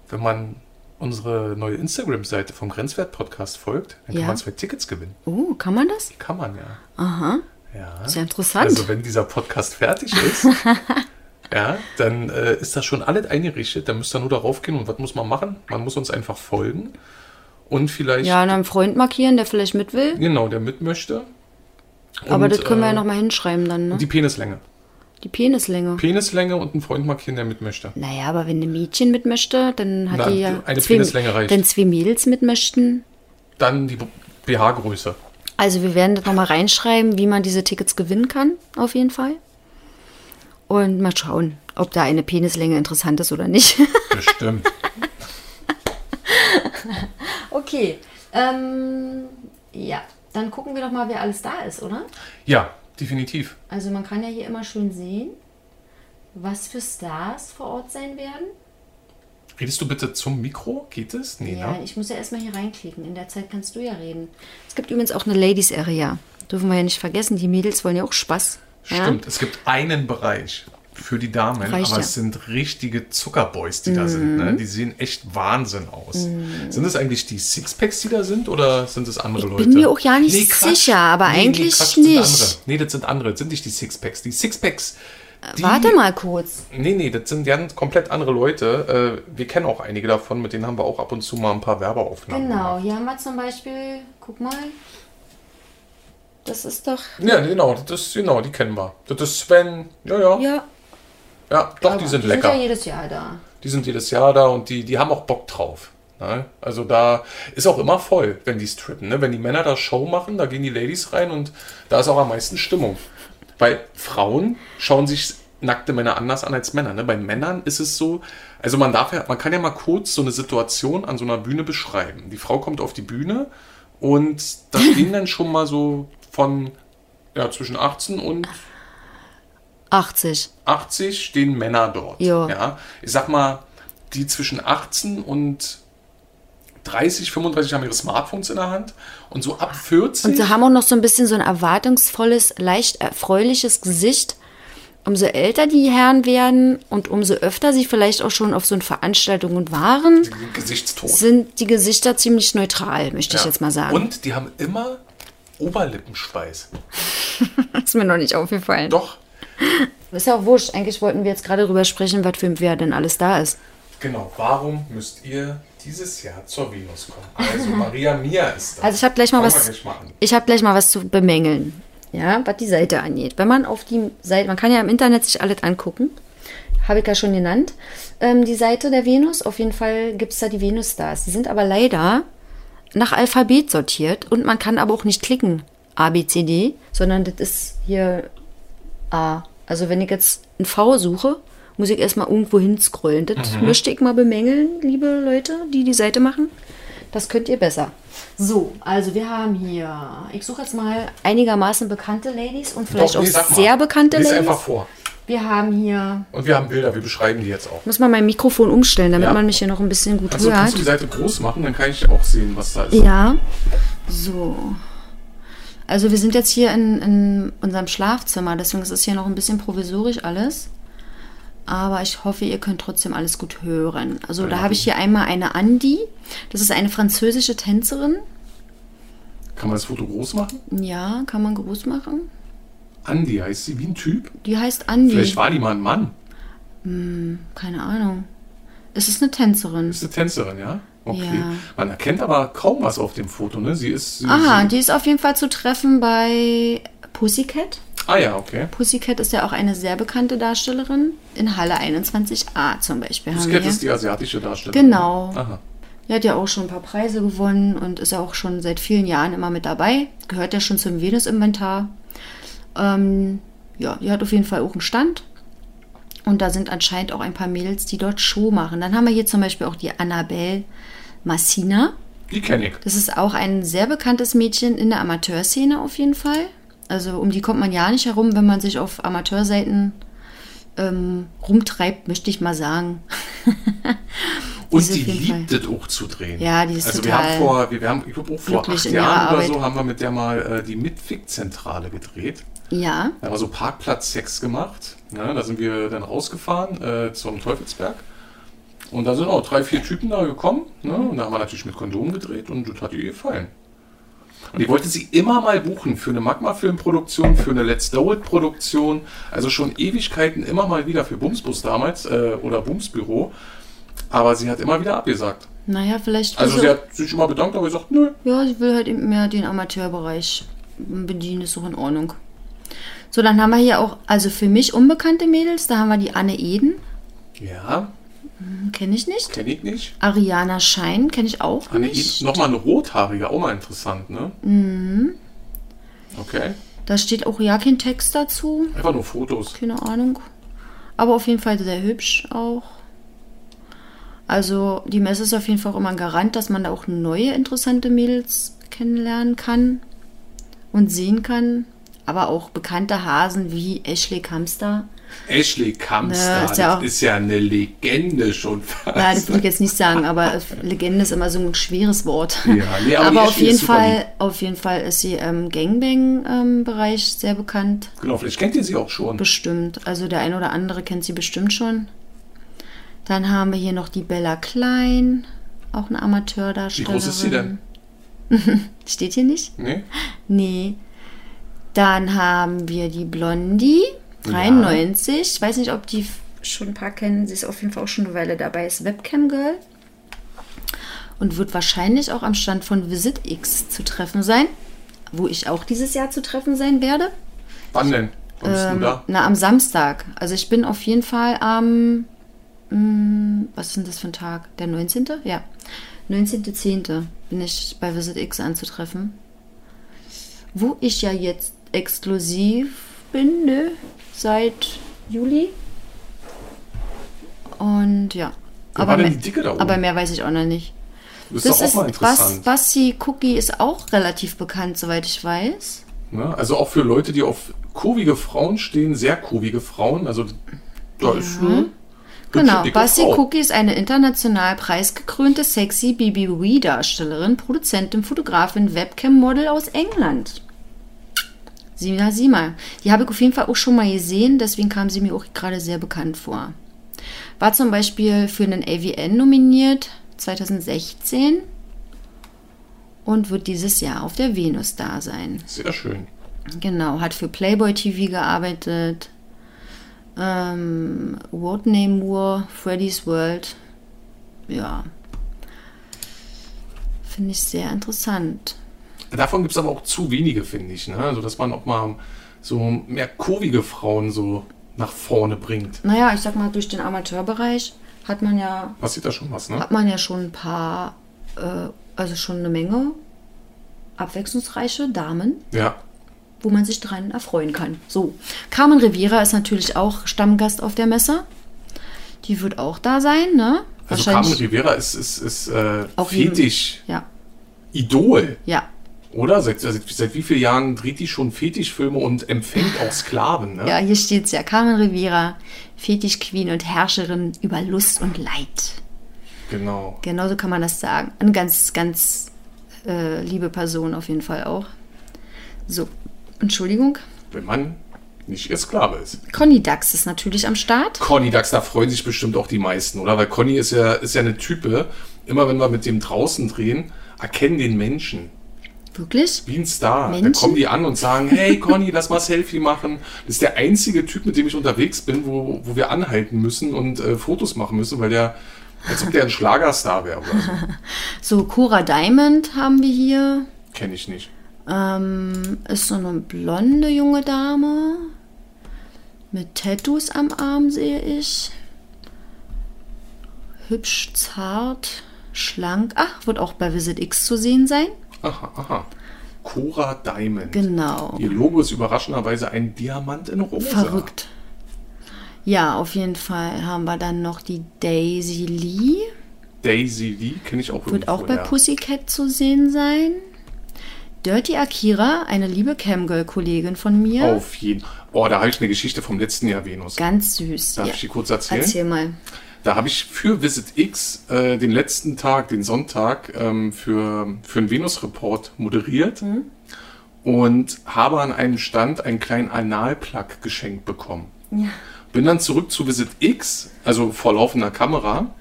Speaker 3: Wenn man unsere neue Instagram-Seite vom Grenzwert-Podcast folgt, dann kann
Speaker 2: Ja.
Speaker 3: man zwei Tickets gewinnen.
Speaker 2: Oh, kann man das?
Speaker 3: Kann man ja.
Speaker 2: Aha,
Speaker 3: Ja.
Speaker 2: ist ja interessant.
Speaker 3: Also wenn dieser Podcast fertig ist, ja, dann äh, ist das schon alles eingerichtet. Dann müsst ihr nur darauf gehen und was muss man machen? Man muss uns einfach folgen und vielleicht
Speaker 2: ja, und einen Freund markieren, der vielleicht mit will.
Speaker 3: genau, der mit möchte.
Speaker 2: Aber
Speaker 3: Und,
Speaker 2: das können wir ja
Speaker 3: äh,
Speaker 2: nochmal hinschreiben dann, ne?
Speaker 3: Die Penislänge.
Speaker 2: Die Penislänge.
Speaker 3: Penislänge und einen Freund markieren, der mit möchte.
Speaker 2: naja, aber wenn ein Mädchen mit möchte, dann hat
Speaker 3: Na,
Speaker 2: die ja.
Speaker 3: eine
Speaker 2: zwei,
Speaker 3: Penislänge reicht.
Speaker 2: Wenn zwei Mädels mit möchten.
Speaker 3: Dann die BH-Größe.
Speaker 2: Also wir werden das nochmal reinschreiben, wie man diese Tickets gewinnen kann, auf jeden Fall. Und mal schauen, ob da eine Penislänge interessant ist oder nicht.
Speaker 3: Bestimmt.
Speaker 2: Okay. Ähm, ja, dann gucken wir doch mal, wer alles da ist, oder?
Speaker 3: ja, definitiv.
Speaker 2: Also man kann ja hier immer schön sehen, was für Stars vor Ort sein werden.
Speaker 3: Redest du bitte zum Mikro? Geht es? Nee,
Speaker 2: Ja,
Speaker 3: ne?
Speaker 2: ich muss ja erstmal hier reinklicken. In der Zeit kannst du ja reden. Es gibt übrigens auch eine Ladies Area. Dürfen wir ja nicht vergessen, die Mädels wollen ja auch Spaß. Ja?
Speaker 3: Stimmt, es gibt einen Bereich für die Damen,
Speaker 2: Reicht
Speaker 3: aber
Speaker 2: ja. Mhm.
Speaker 3: es sind richtige Zuckerboys, die da sind. Ne? Die sehen echt Wahnsinn aus. Sind es eigentlich die Sixpacks, die da sind, oder sind es andere Leute?
Speaker 2: bin mir auch ja nicht sicher, aber eigentlich
Speaker 3: Quatsch, das sind
Speaker 2: nicht.
Speaker 3: andere. Nee, das sind andere. Das sind nicht die Sixpacks. Die Sixpacks. Die,
Speaker 2: Warte mal kurz.
Speaker 3: Nee, nee, das sind ja komplett andere Leute. Äh, wir kennen auch einige davon, mit denen haben wir auch ab und zu mal ein paar Werbeaufnahmen
Speaker 2: Genau,
Speaker 3: gemacht.
Speaker 2: hier haben wir zum Beispiel, guck mal. Das ist doch.
Speaker 3: Ja, genau, das ist, genau, die kennen wir. Das ist Sven. Ja, ja. Ja,
Speaker 2: Ja,
Speaker 3: doch,
Speaker 2: aber
Speaker 3: die sind
Speaker 2: Die
Speaker 3: lecker.
Speaker 2: sind ja jedes Jahr da.
Speaker 3: Die sind jedes Jahr da und die, die haben auch Bock drauf. Ne? Also da ist auch immer voll, wenn die strippen. Ne? Wenn die Männer da Show machen, da gehen die Ladies rein und da ist auch am meisten Stimmung. Bei Frauen schauen sich nackte Männer anders an als Männer. Ne? Bei Männern ist es so, also man darf ja, man kann ja mal kurz so eine Situation an so einer Bühne beschreiben. Die Frau kommt auf die Bühne und da stehen dann schon mal so von ja, zwischen 18 und
Speaker 2: 80.
Speaker 3: 80 stehen Männer dort.
Speaker 2: Ja.
Speaker 3: Ja. Ich sag mal, die zwischen 18 und 30, 35 haben ihre Smartphones in der Hand und so ab 40.
Speaker 2: Und sie haben auch noch so ein bisschen so ein erwartungsvolles, leicht erfreuliches Gesicht. Umso älter die Herren werden und umso öfter sie vielleicht auch schon auf so Veranstaltungen waren, sind die Gesichter ziemlich neutral, möchte ich
Speaker 3: Ja.
Speaker 2: jetzt mal sagen.
Speaker 3: Und die haben immer Oberlippenschweiß.
Speaker 2: das ist mir noch nicht aufgefallen.
Speaker 3: Doch,
Speaker 2: Ist ja auch wurscht. Eigentlich wollten wir jetzt gerade drüber sprechen, was für wer denn alles da ist.
Speaker 3: genau. Warum müsst ihr dieses Jahr zur Venus kommen? Also Maria Mia ist da.
Speaker 2: Also ich habe gleich mal
Speaker 3: Fangen
Speaker 2: was.
Speaker 3: gleich mal an.
Speaker 2: Ich habe gleich mal was zu bemängeln. ja, was die Seite angeht. Wenn man auf die Seite, man kann ja im Internet sich alles angucken, habe ich ja schon genannt, ähm, die Seite der Venus. Auf jeden Fall gibt es da die Venus-Stars. Die sind aber leider nach Alphabet sortiert und man kann aber auch nicht klicken, A, B, C, D, sondern das ist hier A. Also wenn ich jetzt ein V suche, muss ich erstmal irgendwo hinscrollen. Das möchte ich mal bemängeln, liebe Leute, die die Seite machen. Das könnt ihr besser. So, also wir haben hier, ich suche jetzt mal einigermaßen bekannte Ladies und vielleicht
Speaker 3: Doch, nee,
Speaker 2: auch
Speaker 3: sag mal.
Speaker 2: sehr bekannte
Speaker 3: Lies
Speaker 2: Ladies.
Speaker 3: einfach vor.
Speaker 2: Wir haben hier,
Speaker 3: Und wir haben Bilder, wir beschreiben die jetzt auch.
Speaker 2: muss mal mein Mikrofon umstellen, damit
Speaker 3: Ja.
Speaker 2: man mich hier noch ein bisschen gut
Speaker 3: Also kannst du die
Speaker 2: hört.
Speaker 3: Seite groß machen, dann kann ich auch sehen, was da ist.
Speaker 2: Ja, so. Also wir sind jetzt hier in, in unserem Schlafzimmer, deswegen ist es hier noch ein bisschen provisorisch alles. Aber ich hoffe, ihr könnt trotzdem alles gut hören. Also da habe ich hier einmal eine Andi. Das ist eine französische Tänzerin.
Speaker 3: Kann man das Foto groß machen?
Speaker 2: Ja, kann man groß machen.
Speaker 3: Andi heißt sie, wie ein Typ.
Speaker 2: Die heißt Andi.
Speaker 3: Vielleicht war die mal ein Mann.
Speaker 2: Keine Ahnung. Es ist eine Tänzerin.
Speaker 3: Ist eine Tänzerin, ja? Okay.
Speaker 2: Ja.
Speaker 3: Man erkennt aber kaum was auf dem Foto, ne? Sie ist. Sie,
Speaker 2: Aha,
Speaker 3: sie,
Speaker 2: die ist auf jeden Fall zu treffen bei Pussycat.
Speaker 3: Ah ja, okay.
Speaker 2: Pussycat ist ja auch eine sehr bekannte Darstellerin. In Halle 21a zum Beispiel. hier.
Speaker 3: ist die asiatische Darstellerin.
Speaker 2: Genau.
Speaker 3: Aha.
Speaker 2: Die hat ja auch schon ein paar Preise gewonnen und ist ja auch schon seit vielen Jahren immer mit dabei. Gehört ja schon zum Venus-Inventar. Ähm, ja, die hat auf jeden Fall auch einen Stand. Und da sind anscheinend auch ein paar Mädels, die dort Show machen. Dann haben wir hier zum Beispiel auch die Annabelle Massina.
Speaker 3: Die kenne ich.
Speaker 2: Das ist auch ein sehr bekanntes Mädchen in der Amateurszene auf jeden Fall. Also um die kommt man ja nicht herum, wenn man sich auf Amateurseiten ähm, rumtreibt, möchte ich mal sagen.
Speaker 3: Und die
Speaker 2: jeden Fall-
Speaker 3: liebt es auch zu drehen.
Speaker 2: Ja, die ist
Speaker 3: also
Speaker 2: total
Speaker 3: wir haben vor, wir haben, ich glaube auch vor acht Jahren oder
Speaker 2: Arbeit.
Speaker 3: so, haben wir mit der mal äh, die Mitfick-Zentrale gedreht.
Speaker 2: Ja,
Speaker 3: Da haben wir so Parkplatz-Sex gemacht. Ja, da sind wir dann rausgefahren äh, zum Teufelsberg. Und da sind auch drei, vier Typen da gekommen. Ne? Und da haben wir natürlich mit Kondom gedreht und das hat ihr gefallen. Und ich wollte sie immer mal buchen für eine Magma-Filmproduktion, für eine Let's Do It-Produktion. Also schon Ewigkeiten immer mal wieder für Bumsbus damals äh, oder Bumsbüro. Aber sie hat immer wieder abgesagt.
Speaker 2: naja, vielleicht.
Speaker 3: Also sie hat sich immer bedankt, aber gesagt, nö.
Speaker 2: Ja, sie will halt eben mehr den Amateurbereich bedienen, ist auch in Ordnung. So, dann haben wir hier auch, also für mich unbekannte Mädels, da haben wir die Anne Eden,
Speaker 3: Ja,
Speaker 2: kenne ich nicht.
Speaker 3: kenne ich nicht.
Speaker 2: Ariana Schein kenne ich auch
Speaker 3: Anne
Speaker 2: nicht.
Speaker 3: Eden, nochmal eine rothaarige, auch mal interessant, ne? Mhm. Okay.
Speaker 2: Da steht auch ja kein Text dazu,
Speaker 3: Einfach nur Fotos.
Speaker 2: keine Ahnung. Aber auf jeden Fall sehr hübsch auch. Also die Messe ist auf jeden Fall auch immer ein Garant, dass man da auch neue interessante Mädels kennenlernen kann und sehen kann. Aber auch bekannte Hasen wie Ashley Kamster.
Speaker 3: Ashley Kamster,
Speaker 2: Ne, ist ja auch-
Speaker 3: ist ja eine Legende schon fast.
Speaker 2: Ja, das will ich jetzt nicht sagen, aber Legende ist immer so ein schweres Wort.
Speaker 3: Ja, nee, aber
Speaker 2: aber auf jeden Fall, auf jeden Fall ist sie im Gangbang-Bereich sehr bekannt.
Speaker 3: Genau, vielleicht kennt ihr sie auch schon.
Speaker 2: Bestimmt. Also der ein oder andere kennt sie bestimmt schon. Dann haben wir hier noch die Bella Klein, auch eine
Speaker 3: Wie
Speaker 2: Amateurdarstellerin.
Speaker 3: groß ist sie denn?
Speaker 2: Steht hier nicht?
Speaker 3: Nee?
Speaker 2: Nee. Dann haben wir die Blondie, 93. Ich weiß nicht, ob die schon ein paar kennen. Sie ist auf jeden Fall auch schon eine Weile dabei. Ist Webcam Girl. Und wird wahrscheinlich auch am Stand von Visit X zu treffen sein. Wo ich auch dieses Jahr zu treffen sein werde.
Speaker 3: Wann denn?
Speaker 2: Ähm,
Speaker 3: da?
Speaker 2: Na, am Samstag. Also ich bin auf jeden Fall am. mm, was ist denn das für ein Tag? Der 19.? Ja. 19.10. bin ich bei Visit X anzutreffen. Wo ich ja jetzt exklusiv bin, ne? Seit Juli. Und ja.
Speaker 3: Wer denn
Speaker 2: mehr, aber mehr weiß ich auch noch nicht.
Speaker 3: Das ist
Speaker 2: Das
Speaker 3: doch auch
Speaker 2: ist
Speaker 3: mal
Speaker 2: Bas,
Speaker 3: interessant.
Speaker 2: Bassi Cookie ist auch relativ bekannt, soweit ich weiß.
Speaker 3: Ne? Also auch für Leute, die auf kurvige Frauen stehen, sehr kurvige Frauen. Also da ist eine hübsche,
Speaker 2: Genau, Bassi
Speaker 3: Frau.
Speaker 2: Cookie ist eine international preisgekrönte sexy BBW-Darstellerin, Produzentin, Fotografin, Webcam-Model aus England. Sieh mal, sieh mal. Die habe ich auf jeden Fall auch schon mal gesehen, deswegen kam sie mir auch gerade sehr bekannt vor. War zum Beispiel für einen AVN nominiert, 2016. Und wird dieses Jahr auf der Venus da sein.
Speaker 3: Sehr schön.
Speaker 2: Genau, hat für Playboy TV gearbeitet. Ähm, Rodney Moore, Freddy's World. Ja. Finde ich sehr interessant.
Speaker 3: Davon gibt es aber auch zu wenige, finde ich. Ne? Also, dass man auch mal so mehr kurvige Frauen so nach vorne bringt.
Speaker 2: Naja, ich sag mal, durch den Amateurbereich hat man ja,
Speaker 3: Passiert da schon was, ne?
Speaker 2: hat man ja schon ein paar, äh, also schon eine Menge abwechslungsreiche Damen,
Speaker 3: Ja.
Speaker 2: wo man sich dran erfreuen kann. So, Carmen Rivera ist natürlich auch Stammgast auf der Messe. Die wird auch da sein, ne?
Speaker 3: Also Carmen Rivera ist, ist, ist äh,
Speaker 2: Auch
Speaker 3: Fetisch,
Speaker 2: Ja,
Speaker 3: Idol,
Speaker 2: ja.
Speaker 3: Oder? Seit, seit, seit wie vielen Jahren dreht die schon Fetischfilme und empfängt auch Sklaven, ne?
Speaker 2: Ja, hier steht's ja. Carmen Rivera, Fetisch-Queen und Herrscherin über Lust und Leid.
Speaker 3: Genau.
Speaker 2: Genauso kann man das sagen. Eine ganz, ganz äh, liebe Person auf jeden Fall auch. So, Entschuldigung.
Speaker 3: Wenn man nicht ihr Sklave ist.
Speaker 2: Conny Dax ist natürlich am Start.
Speaker 3: Conny Dax, da freuen sich bestimmt auch die meisten, oder? Weil Conny ist ja, ist ja eine Type, immer wenn wir mit dem draußen drehen, erkennen den Menschen.
Speaker 2: Wirklich?
Speaker 3: Wie ein Star.
Speaker 2: Menschen?
Speaker 3: Da kommen die an und sagen, hey Conny, lass mal Selfie machen. Das ist der einzige Typ, mit dem ich unterwegs bin, wo, wo wir anhalten müssen und äh, Fotos machen müssen, weil der, als ob der ein Schlagerstar wäre oder so.
Speaker 2: So, Cora Diamond haben wir hier.
Speaker 3: Kenne ich nicht.
Speaker 2: Ähm, ist so eine blonde junge Dame. Mit Tattoos am Arm sehe ich. Hübsch, zart, schlank. Ach, wird auch bei Visit X zu sehen sein.
Speaker 3: Aha, aha. Cora Diamond.
Speaker 2: Genau.
Speaker 3: Ihr Logo ist überraschenderweise ein Diamant in Rosa.
Speaker 2: Verrückt. Ja, auf jeden Fall haben wir dann noch die Daisy Lee.
Speaker 3: Daisy Lee kenne ich auch
Speaker 2: Wird auch bei
Speaker 3: irgendwoher.
Speaker 2: Pussycat zu sehen sein. Dirty Akira, eine liebe Camgirl-Kollegin von mir.
Speaker 3: Auf jeden Oh, da habe ich eine Geschichte vom letzten Jahr, Venus.
Speaker 2: Ganz süß.
Speaker 3: Darf
Speaker 2: Ja.
Speaker 3: ich die kurz erzählen?
Speaker 2: Erzähl mal.
Speaker 3: Da habe ich für Visit X äh, den letzten Tag, den Sonntag, ähm, für, für einen Venus-Report moderiert
Speaker 2: Mhm.
Speaker 3: und habe an einem Stand einen kleinen Analplug geschenkt bekommen. Bin dann zurück zu Visit X, also vor laufender Kamera.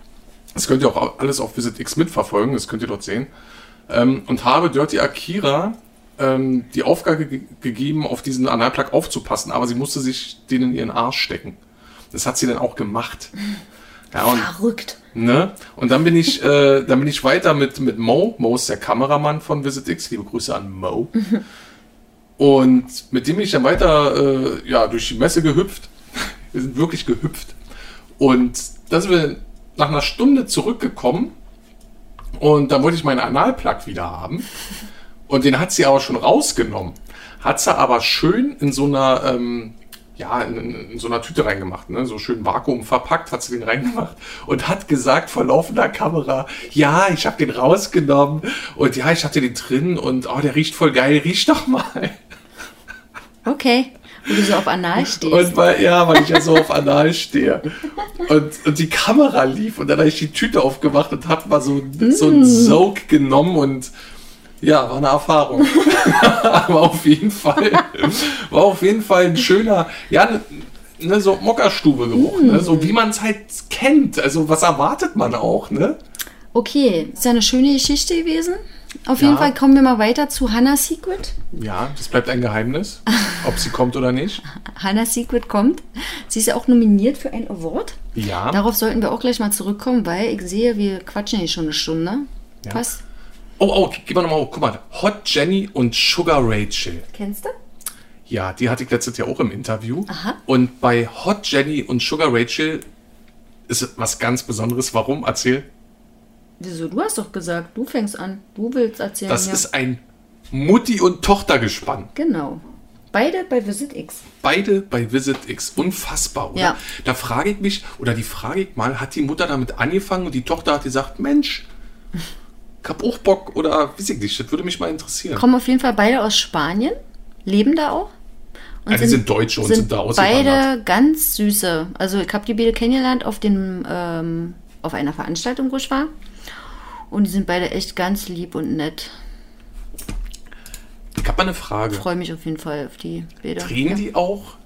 Speaker 3: Das könnt ihr auch alles auf Visit X mitverfolgen, das könnt ihr dort sehen. Ähm, und habe Dirty Akira ähm, die Aufgabe ge gegeben, auf diesen Analplug aufzupassen, aber sie musste sich den in ihren Arsch stecken. Das hat sie dann auch gemacht. Ja, und,
Speaker 2: Verrückt.
Speaker 3: ne? und dann bin ich, äh, dann bin ich weiter mit, mit Mo. Mo ist der Kameramann von Visit X. Liebe Grüße an Mo. Und mit dem bin ich dann weiter äh, ja, durch die Messe gehüpft. Wir sind wirklich gehüpft. Und dann sind wir nach einer Stunde zurückgekommen. Und dann wollte ich meinen Analplug wieder haben. Und den hat sie aber schon rausgenommen. Hat sie aber schön in so einer, ähm, ja, in, in, so einer Tüte reingemacht, ne? so schön Vakuum verpackt, hat sie den reingemacht und hat gesagt vor laufender Kamera, ja, ich habe den rausgenommen und ja, ich hatte den drin und oh, der riecht voll geil, riech doch mal.
Speaker 2: Okay. Wo du so auf Anal stehst.
Speaker 3: Und weil, ja, weil ich ja so auf Anal stehe. Und, und die Kamera lief und dann habe ich die Tüte aufgemacht und habe mal so, so einen Soak genommen und ja, war eine Erfahrung. Aber auf jeden Fall, war auf jeden Fall ein schöner, ja, ne, ne, so Mockerstube-Geruch, ne? so wie man es halt kennt. Also was erwartet man auch, ne?
Speaker 2: Okay, ist ja eine schöne Geschichte gewesen. Auf
Speaker 3: Ja.
Speaker 2: jeden Fall kommen wir mal weiter zu Hannah Secret.
Speaker 3: Ja, das bleibt ein Geheimnis, ob sie kommt oder nicht.
Speaker 2: Hannah Secret kommt. Sie ist ja auch nominiert für einen Award.
Speaker 3: Ja.
Speaker 2: Darauf sollten wir auch gleich mal zurückkommen, weil ich sehe, wir quatschen hier schon eine Stunde.
Speaker 3: Ja.
Speaker 2: Was?
Speaker 3: Oh, oh, gib mal nochmal, guck mal, Hot Jenny und Sugar Rachel.
Speaker 2: Kennst du?
Speaker 3: Ja, die hatte ich letztes Jahr auch im Interview.
Speaker 2: Aha.
Speaker 3: Und bei Hot Jenny und Sugar Rachel ist was ganz Besonderes. Warum? Erzähl.
Speaker 2: Wieso? Du hast doch gesagt, du fängst an. Du willst erzählen.
Speaker 3: Das
Speaker 2: ja.
Speaker 3: ist ein Mutti- und Tochtergespann.
Speaker 2: Genau. Beide bei Visit X.
Speaker 3: Beide bei Visit X. Unfassbar, oder?
Speaker 2: Ja.
Speaker 3: Da frage ich mich, oder die frage ich mal, hat die Mutter damit angefangen und die Tochter hat gesagt, Mensch, ich hab auch Bock oder weiß ich nicht, das würde mich mal interessieren.
Speaker 2: Kommen auf jeden Fall beide aus Spanien. Leben da auch. Und
Speaker 3: Ja, die sind Deutsche und sind da ausgewandert.
Speaker 2: beide ganz süße. Also ich habe die beide kennengelernt auf, dem, ähm, auf einer Veranstaltung, wo ich war. Und die sind beide echt ganz lieb und nett.
Speaker 3: Ich habe mal eine Frage.
Speaker 2: Ich freue mich auf jeden Fall auf die Bilder.
Speaker 3: Drehen
Speaker 2: Ja.
Speaker 3: die auch,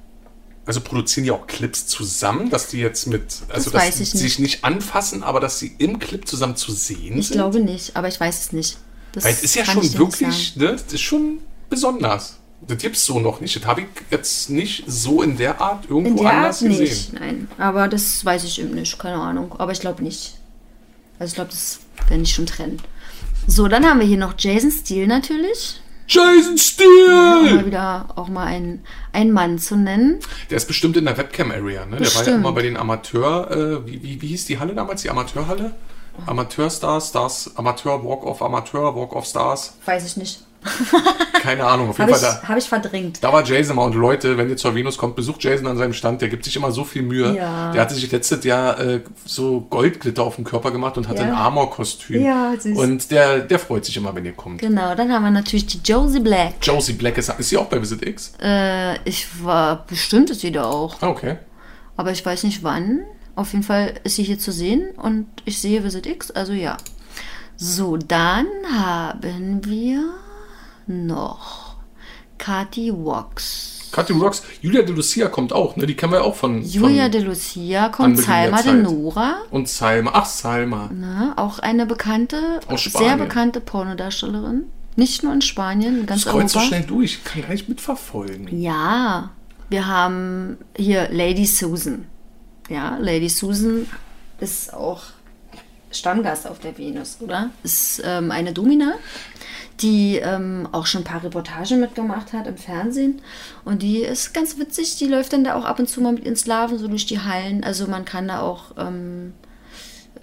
Speaker 3: also produzieren die auch Clips zusammen, dass die jetzt mit, also
Speaker 2: Das
Speaker 3: dass
Speaker 2: ich
Speaker 3: sie sich
Speaker 2: nicht.
Speaker 3: nicht anfassen, aber dass sie im Clip zusammen zu sehen
Speaker 2: Ich
Speaker 3: sind?
Speaker 2: glaube nicht, aber ich weiß es nicht. Das
Speaker 3: Weil es ist ja schon
Speaker 2: ich nicht
Speaker 3: wirklich, ne, das ist schon besonders. Das gibt's so noch nicht. Das habe ich jetzt nicht so in der Art irgendwo
Speaker 2: In der
Speaker 3: anders
Speaker 2: Art
Speaker 3: gesehen.
Speaker 2: nicht, nein. Aber das weiß ich eben nicht, keine Ahnung. Aber ich glaube nicht. Also ich glaube, das werden die schon trennen. So, dann haben wir hier noch Jason Steele natürlich.
Speaker 3: Jason
Speaker 2: um
Speaker 3: Steele!
Speaker 2: mal wieder auch mal einen, einen Mann zu nennen.
Speaker 3: Der ist bestimmt in der Webcam-Area, ne? Der war ja immer bei den Amateur, äh, wie, wie, wie hieß die Halle damals? Die Amateurhalle? Amateur-Stars, Stars, Amateur Walk-Off, Amateur Walk-Off Stars.
Speaker 2: Weiß ich nicht.
Speaker 3: Keine Ahnung, auf jeden
Speaker 2: Habe ich,
Speaker 3: Fall da.
Speaker 2: hab ich verdrängt.
Speaker 3: Da war Jason mal und Leute, wenn ihr zur Venus kommt, besucht Jason an seinem Stand. Der gibt sich immer so viel Mühe.
Speaker 2: Ja.
Speaker 3: Der hatte sich letztes Jahr äh, so Goldglitter auf dem Körper gemacht und hatte
Speaker 2: Ja.
Speaker 3: ein Armor-Kostüm.
Speaker 2: Ja, süß.
Speaker 3: Und der, der freut sich immer, wenn ihr kommt.
Speaker 2: Genau, dann haben wir natürlich die Josie Black.
Speaker 3: Josie Black ist, ist sie auch bei Visit X?
Speaker 2: Äh, ich war bestimmt ist sie da auch.
Speaker 3: Ah, okay.
Speaker 2: Aber ich weiß nicht wann. Auf jeden Fall ist sie hier zu sehen und ich sehe Visit X, also ja. So, dann haben wir noch Kati Wax.
Speaker 3: Katy Rocks. Julia de Lucia kommt auch, ne? Die kennen wir auch von.
Speaker 2: Julia
Speaker 3: von
Speaker 2: de Lucia kommt, Salma de. Nora,
Speaker 3: Und Salma. Ach, Salma.
Speaker 2: ne, auch eine bekannte, sehr bekannte Pornodarstellerin. Nicht nur in Spanien, ganz
Speaker 3: Das kreuzt so
Speaker 2: Europa.
Speaker 3: schnell durch. Ich kann gar nicht mitverfolgen.
Speaker 2: Ja, wir haben hier Lady Susan. Ja, Lady Susan ist auch Stammgast auf der Venus, oder? Ist ähm, eine Domina, die ähm, auch schon ein paar Reportagen mitgemacht hat im Fernsehen. Und die ist ganz witzig. Die läuft dann da auch ab und zu mal mit ihren Sklaven so durch die Hallen. Also man kann da auch ähm,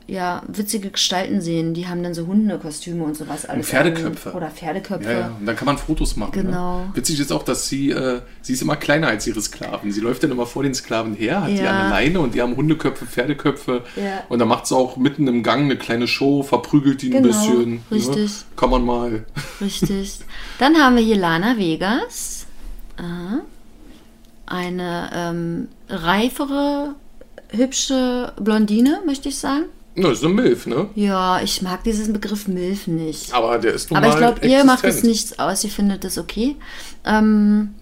Speaker 2: ja, witzige Gestalten sehen. Die haben dann so Hundekostüme und sowas. Alles
Speaker 3: Pferdeköpfe.
Speaker 2: an. Oder Pferdeköpfe.
Speaker 3: Ja, ja. Und dann kann man Fotos machen.
Speaker 2: Genau.
Speaker 3: Ne? Witzig ist auch, dass sie, äh, sie ist immer kleiner als ihre Sklaven. Sie läuft dann immer vor den Sklaven her, hat die
Speaker 2: Ja.
Speaker 3: an der Leine und die haben Hundeköpfe, Pferdeköpfe.
Speaker 2: Ja.
Speaker 3: Und dann macht sie auch mitten im Gang eine kleine Show, verprügelt die ein
Speaker 2: Genau,
Speaker 3: bisschen. Ne?
Speaker 2: richtig.
Speaker 3: Kann man mal.
Speaker 2: Richtig. Dann haben wir hier Lana Vegas. Aha. Eine ähm, reifere, hübsche Blondine, möchte ich sagen.
Speaker 3: Na, ist eine Milf, ne?
Speaker 2: Ja, ich mag diesen Begriff Milf nicht.
Speaker 3: Aber der ist nun
Speaker 2: Aber ich glaube, ihr macht es nichts aus. Ihr findet das okay. Ähm,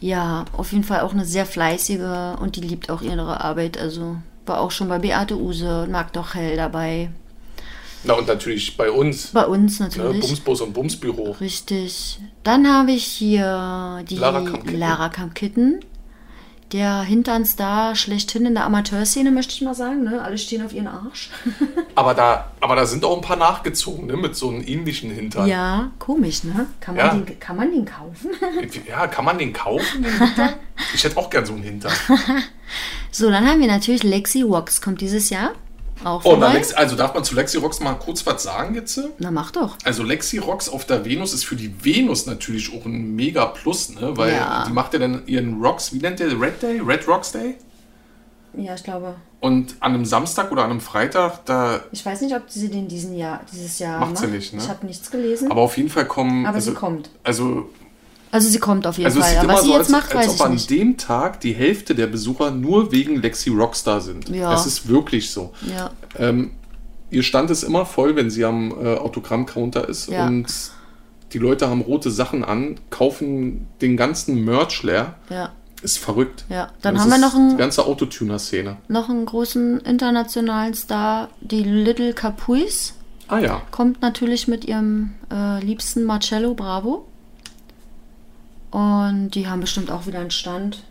Speaker 2: ja, auf jeden Fall auch eine sehr fleißige und die liebt auch ihre Arbeit. Also war auch schon bei Beate Use und mag doch Hell dabei.
Speaker 3: Na, und natürlich bei uns.
Speaker 2: Bei uns
Speaker 3: Ne?
Speaker 2: natürlich.
Speaker 3: Bumsbus und Bumsbüro.
Speaker 2: Richtig. Dann habe ich hier die
Speaker 3: Lara Kamp-Kitten.
Speaker 2: Lara Kamp-Kitten. Der Hinternstar schlechthin in der Amateurszene, möchte ich mal sagen. Ne? Alle stehen auf ihren Arsch.
Speaker 3: Aber da, aber da sind auch ein paar nachgezogen, ne? Mit so einem ähnlichen Hintern.
Speaker 2: ja, komisch, ne? Kann man,
Speaker 3: Ja.
Speaker 2: den, kann man den kaufen?
Speaker 3: Ja, kann man den kaufen, den Hintern? Ich hätte auch gern so einen Hintern.
Speaker 2: so, dann haben wir natürlich Lexi Wax. Kommt dieses Jahr auch
Speaker 3: Oh, na. Lex, also darf man zu Lexi Rocks mal kurz was sagen jetzt?
Speaker 2: Na, mach doch.
Speaker 3: Also Lexi Rocks auf der Venus ist für die Venus natürlich auch ein mega Plus, ne? Weil
Speaker 2: Ja.
Speaker 3: die macht ja dann ihren Rocks, wie nennt der? Red Day? Red Rocks Day?
Speaker 2: Ja, ich glaube.
Speaker 3: Und an einem Samstag oder an einem Freitag, da,
Speaker 2: Ich weiß nicht, ob sie den diesen Jahr, dieses Jahr
Speaker 3: Macht sie nicht, ne?
Speaker 2: Ich habe nichts gelesen.
Speaker 3: aber auf jeden Fall kommen.
Speaker 2: Aber
Speaker 3: also,
Speaker 2: sie kommt.
Speaker 3: Also,
Speaker 2: Also sie kommt auf jeden
Speaker 3: also es
Speaker 2: Fall. Aber
Speaker 3: immer
Speaker 2: was sie
Speaker 3: so,
Speaker 2: jetzt
Speaker 3: als,
Speaker 2: macht,
Speaker 3: als
Speaker 2: weiß
Speaker 3: ob
Speaker 2: ich
Speaker 3: an dem Tag die Hälfte der Besucher nur wegen Lexi Rocks da sind.
Speaker 2: Ja.
Speaker 3: Das ist wirklich so.
Speaker 2: Ja.
Speaker 3: Ähm, ihr Stand ist immer voll, wenn sie am äh, Autogrammcounter ist
Speaker 2: Ja.
Speaker 3: und die Leute haben rote Sachen an, kaufen den ganzen Merch leer.
Speaker 2: Ja.
Speaker 3: Ist verrückt.
Speaker 2: Ja, dann
Speaker 3: Das
Speaker 2: haben wir noch einen-
Speaker 3: Die ganze Autotuner-Szene.
Speaker 2: noch einen großen internationalen Star, die Little Capuis.
Speaker 3: Ah ja.
Speaker 2: Kommt natürlich mit ihrem äh, liebsten Marcello Bravo. Und die haben bestimmt auch wieder einen Stand.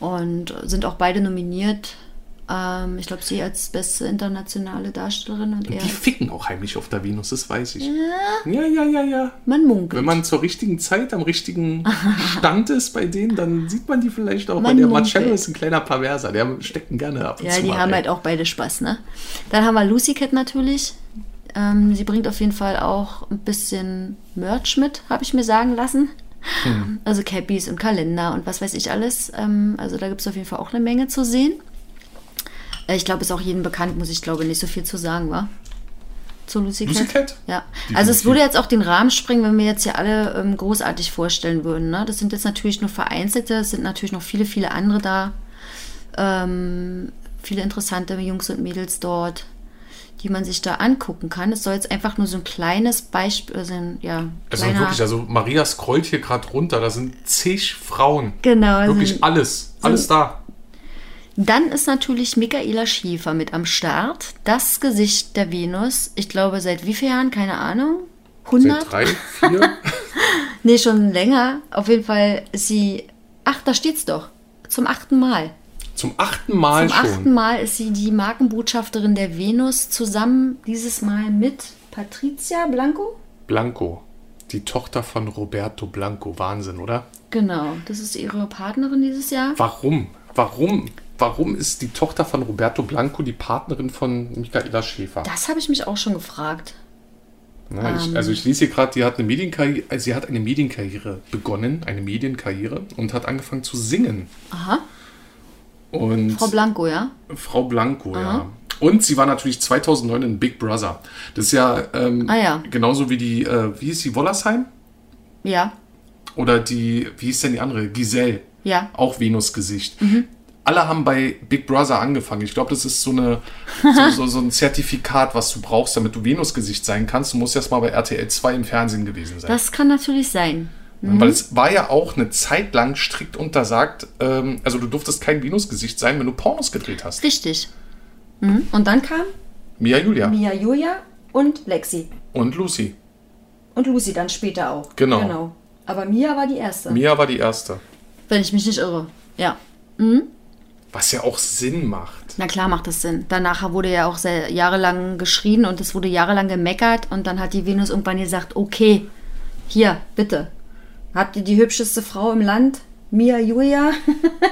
Speaker 2: Und sind auch beide nominiert. Ähm, ich glaube, sie als beste internationale Darstellerin und er.
Speaker 3: Die ficken auch heimlich auf der Venus, das weiß ich. Ja, ja, ja, ja.
Speaker 2: Man munkelt.
Speaker 3: Wenn man zur richtigen Zeit am richtigen Stand ist bei denen, dann sieht man die vielleicht auch.
Speaker 2: Man
Speaker 3: der
Speaker 2: munkelt.
Speaker 3: Marcello ist ein kleiner Perverser, der steckt gerne ab und
Speaker 2: Ja, die
Speaker 3: mal
Speaker 2: haben
Speaker 3: rein.
Speaker 2: halt auch beide Spaß, ne? Dann haben wir Lucy Cat natürlich. Ähm, sie bringt auf jeden Fall auch ein bisschen Merch mit, habe ich mir sagen lassen.
Speaker 3: Hm.
Speaker 2: Also Cappies und Kalender und was weiß ich alles. Ähm, also da gibt es auf jeden Fall auch eine Menge zu sehen. Äh, Ich glaube, ist auch jedem bekannt, muss ich glaube nicht so viel zu sagen, wa? Zu Lucy Cat?
Speaker 3: Lucy Cat?
Speaker 2: Ja.
Speaker 3: Definitiv.
Speaker 2: Also es würde jetzt auch den Rahmen sprengen, wenn wir jetzt hier alle ähm, großartig vorstellen würden. Ne? Das sind jetzt natürlich nur vereinzelte, es sind natürlich noch viele, viele andere da. Ähm, viele interessante Jungs und Mädels dort, die man sich da angucken kann. Es soll jetzt einfach nur so ein kleines Beispiel, also ein, ja,
Speaker 3: Also wirklich, also Maria scrollt hier gerade runter, da sind zig Frauen.
Speaker 2: Genau.
Speaker 3: Wirklich
Speaker 2: sind-
Speaker 3: alles. Alles da.
Speaker 2: Dann ist natürlich Michaela Schiefer mit am Start. Das Gesicht der Venus. Ich glaube, seit wie vielen Jahren? Keine Ahnung. 100?
Speaker 3: Seit drei, vier.
Speaker 2: Nee, schon länger. Auf jeden Fall sie. Ach, da steht's doch. Zum achten Mal.
Speaker 3: Zum achten Mal
Speaker 2: Zum
Speaker 3: schon.
Speaker 2: achten Mal ist sie die Markenbotschafterin der Venus zusammen dieses Mal mit Patricia Blanco.
Speaker 3: Blanco. Die Tochter von Roberto Blanco. Wahnsinn, oder?
Speaker 2: Genau, das ist ihre Partnerin dieses Jahr.
Speaker 3: Warum? Warum? Warum ist die Tochter von Roberto Blanco die Partnerin von Michaela Schäfer?
Speaker 2: Das habe ich mich auch schon gefragt.
Speaker 3: Na, ich,
Speaker 2: Ähm.
Speaker 3: also ich lese hier gerade, die hat eine Medienkarriere, also sie hat eine Medienkarriere begonnen, eine Medienkarriere und hat angefangen zu singen.
Speaker 2: Aha.
Speaker 3: Und
Speaker 2: Frau Blanco, ja?
Speaker 3: Frau Blanco, ja. Und sie war natürlich 2009 in Big Brother. Das ist ja, ähm,
Speaker 2: Ah, ja.
Speaker 3: genauso wie die, äh, wie ist die, Wollersheim?
Speaker 2: Ja.
Speaker 3: Oder die, wie ist denn die andere? Giselle.
Speaker 2: Ja.
Speaker 3: Auch Venusgesicht.
Speaker 2: Mhm.
Speaker 3: Alle haben bei Big Brother angefangen. Ich glaube, das ist so, eine, so, so, so ein Zertifikat, was du brauchst, damit du Venusgesicht sein kannst. Du musst erst mal bei RTL 2 im Fernsehen gewesen sein.
Speaker 2: Das kann natürlich sein.
Speaker 3: Weil es war ja auch eine Zeit lang strikt untersagt, ähm, also du durftest kein Venusgesicht sein, wenn du Pornos gedreht hast.
Speaker 2: Richtig. Mhm. Und dann kam
Speaker 3: Mia Julia
Speaker 2: Mia Julia und Lexi.
Speaker 3: und Lucy.
Speaker 2: Und Lucy dann später auch.
Speaker 3: Genau.
Speaker 2: genau. Aber Mia war die erste.
Speaker 3: Mia war die erste.
Speaker 2: Wenn ich mich nicht irre. Ja.
Speaker 3: Was ja auch Sinn macht.
Speaker 2: Na klar macht das Sinn. Danach wurde ja auch sehr jahrelang geschrien und es wurde jahrelang gemeckert und dann hat die Venus irgendwann gesagt, okay, hier, bitte. Habt ihr die hübscheste Frau im Land? Mia Julia?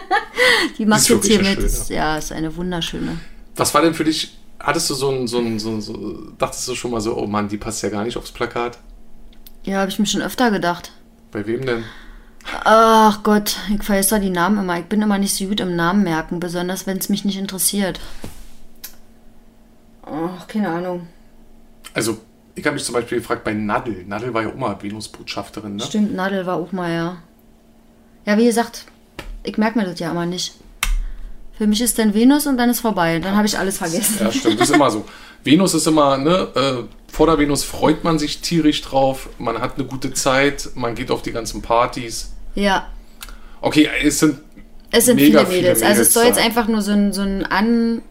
Speaker 2: die macht jetzt hier mit.
Speaker 3: schöne.
Speaker 2: Ja, ist eine wunderschöne.
Speaker 3: Was war denn für dich, hattest du so ein, so ein, so ein, so, dachtest du schon mal so, oh Mann, die passt ja gar nicht aufs Plakat?
Speaker 2: Ja, habe ich mir schon öfter gedacht.
Speaker 3: Bei wem denn?
Speaker 2: Ach Gott, ich vergesse da die Namen immer. Ich bin immer nicht so gut im Namen merken, besonders wenn es mich nicht interessiert. Ach, keine Ahnung.
Speaker 3: Also, ich habe mich zum Beispiel gefragt bei Nadel. Nadel war ja auch mal Venus-Botschafterin, ne?
Speaker 2: Stimmt, Nadel war auch mal, ja. Ja, wie gesagt, ich merke mir das ja immer nicht. Für mich ist dann Venus und dann ist vorbei. Dann habe ich alles vergessen.
Speaker 3: Ja, stimmt. Das ist immer so. Venus ist immer, ne, äh, vor der Venus freut man sich tierisch drauf, man hat eine gute Zeit, man geht auf die ganzen Partys.
Speaker 2: Ja,
Speaker 3: Okay, es sind
Speaker 2: es sind viele Mädels.
Speaker 3: viele
Speaker 2: Also es soll
Speaker 3: Mädels
Speaker 2: jetzt einfach nur so ein, so ein an,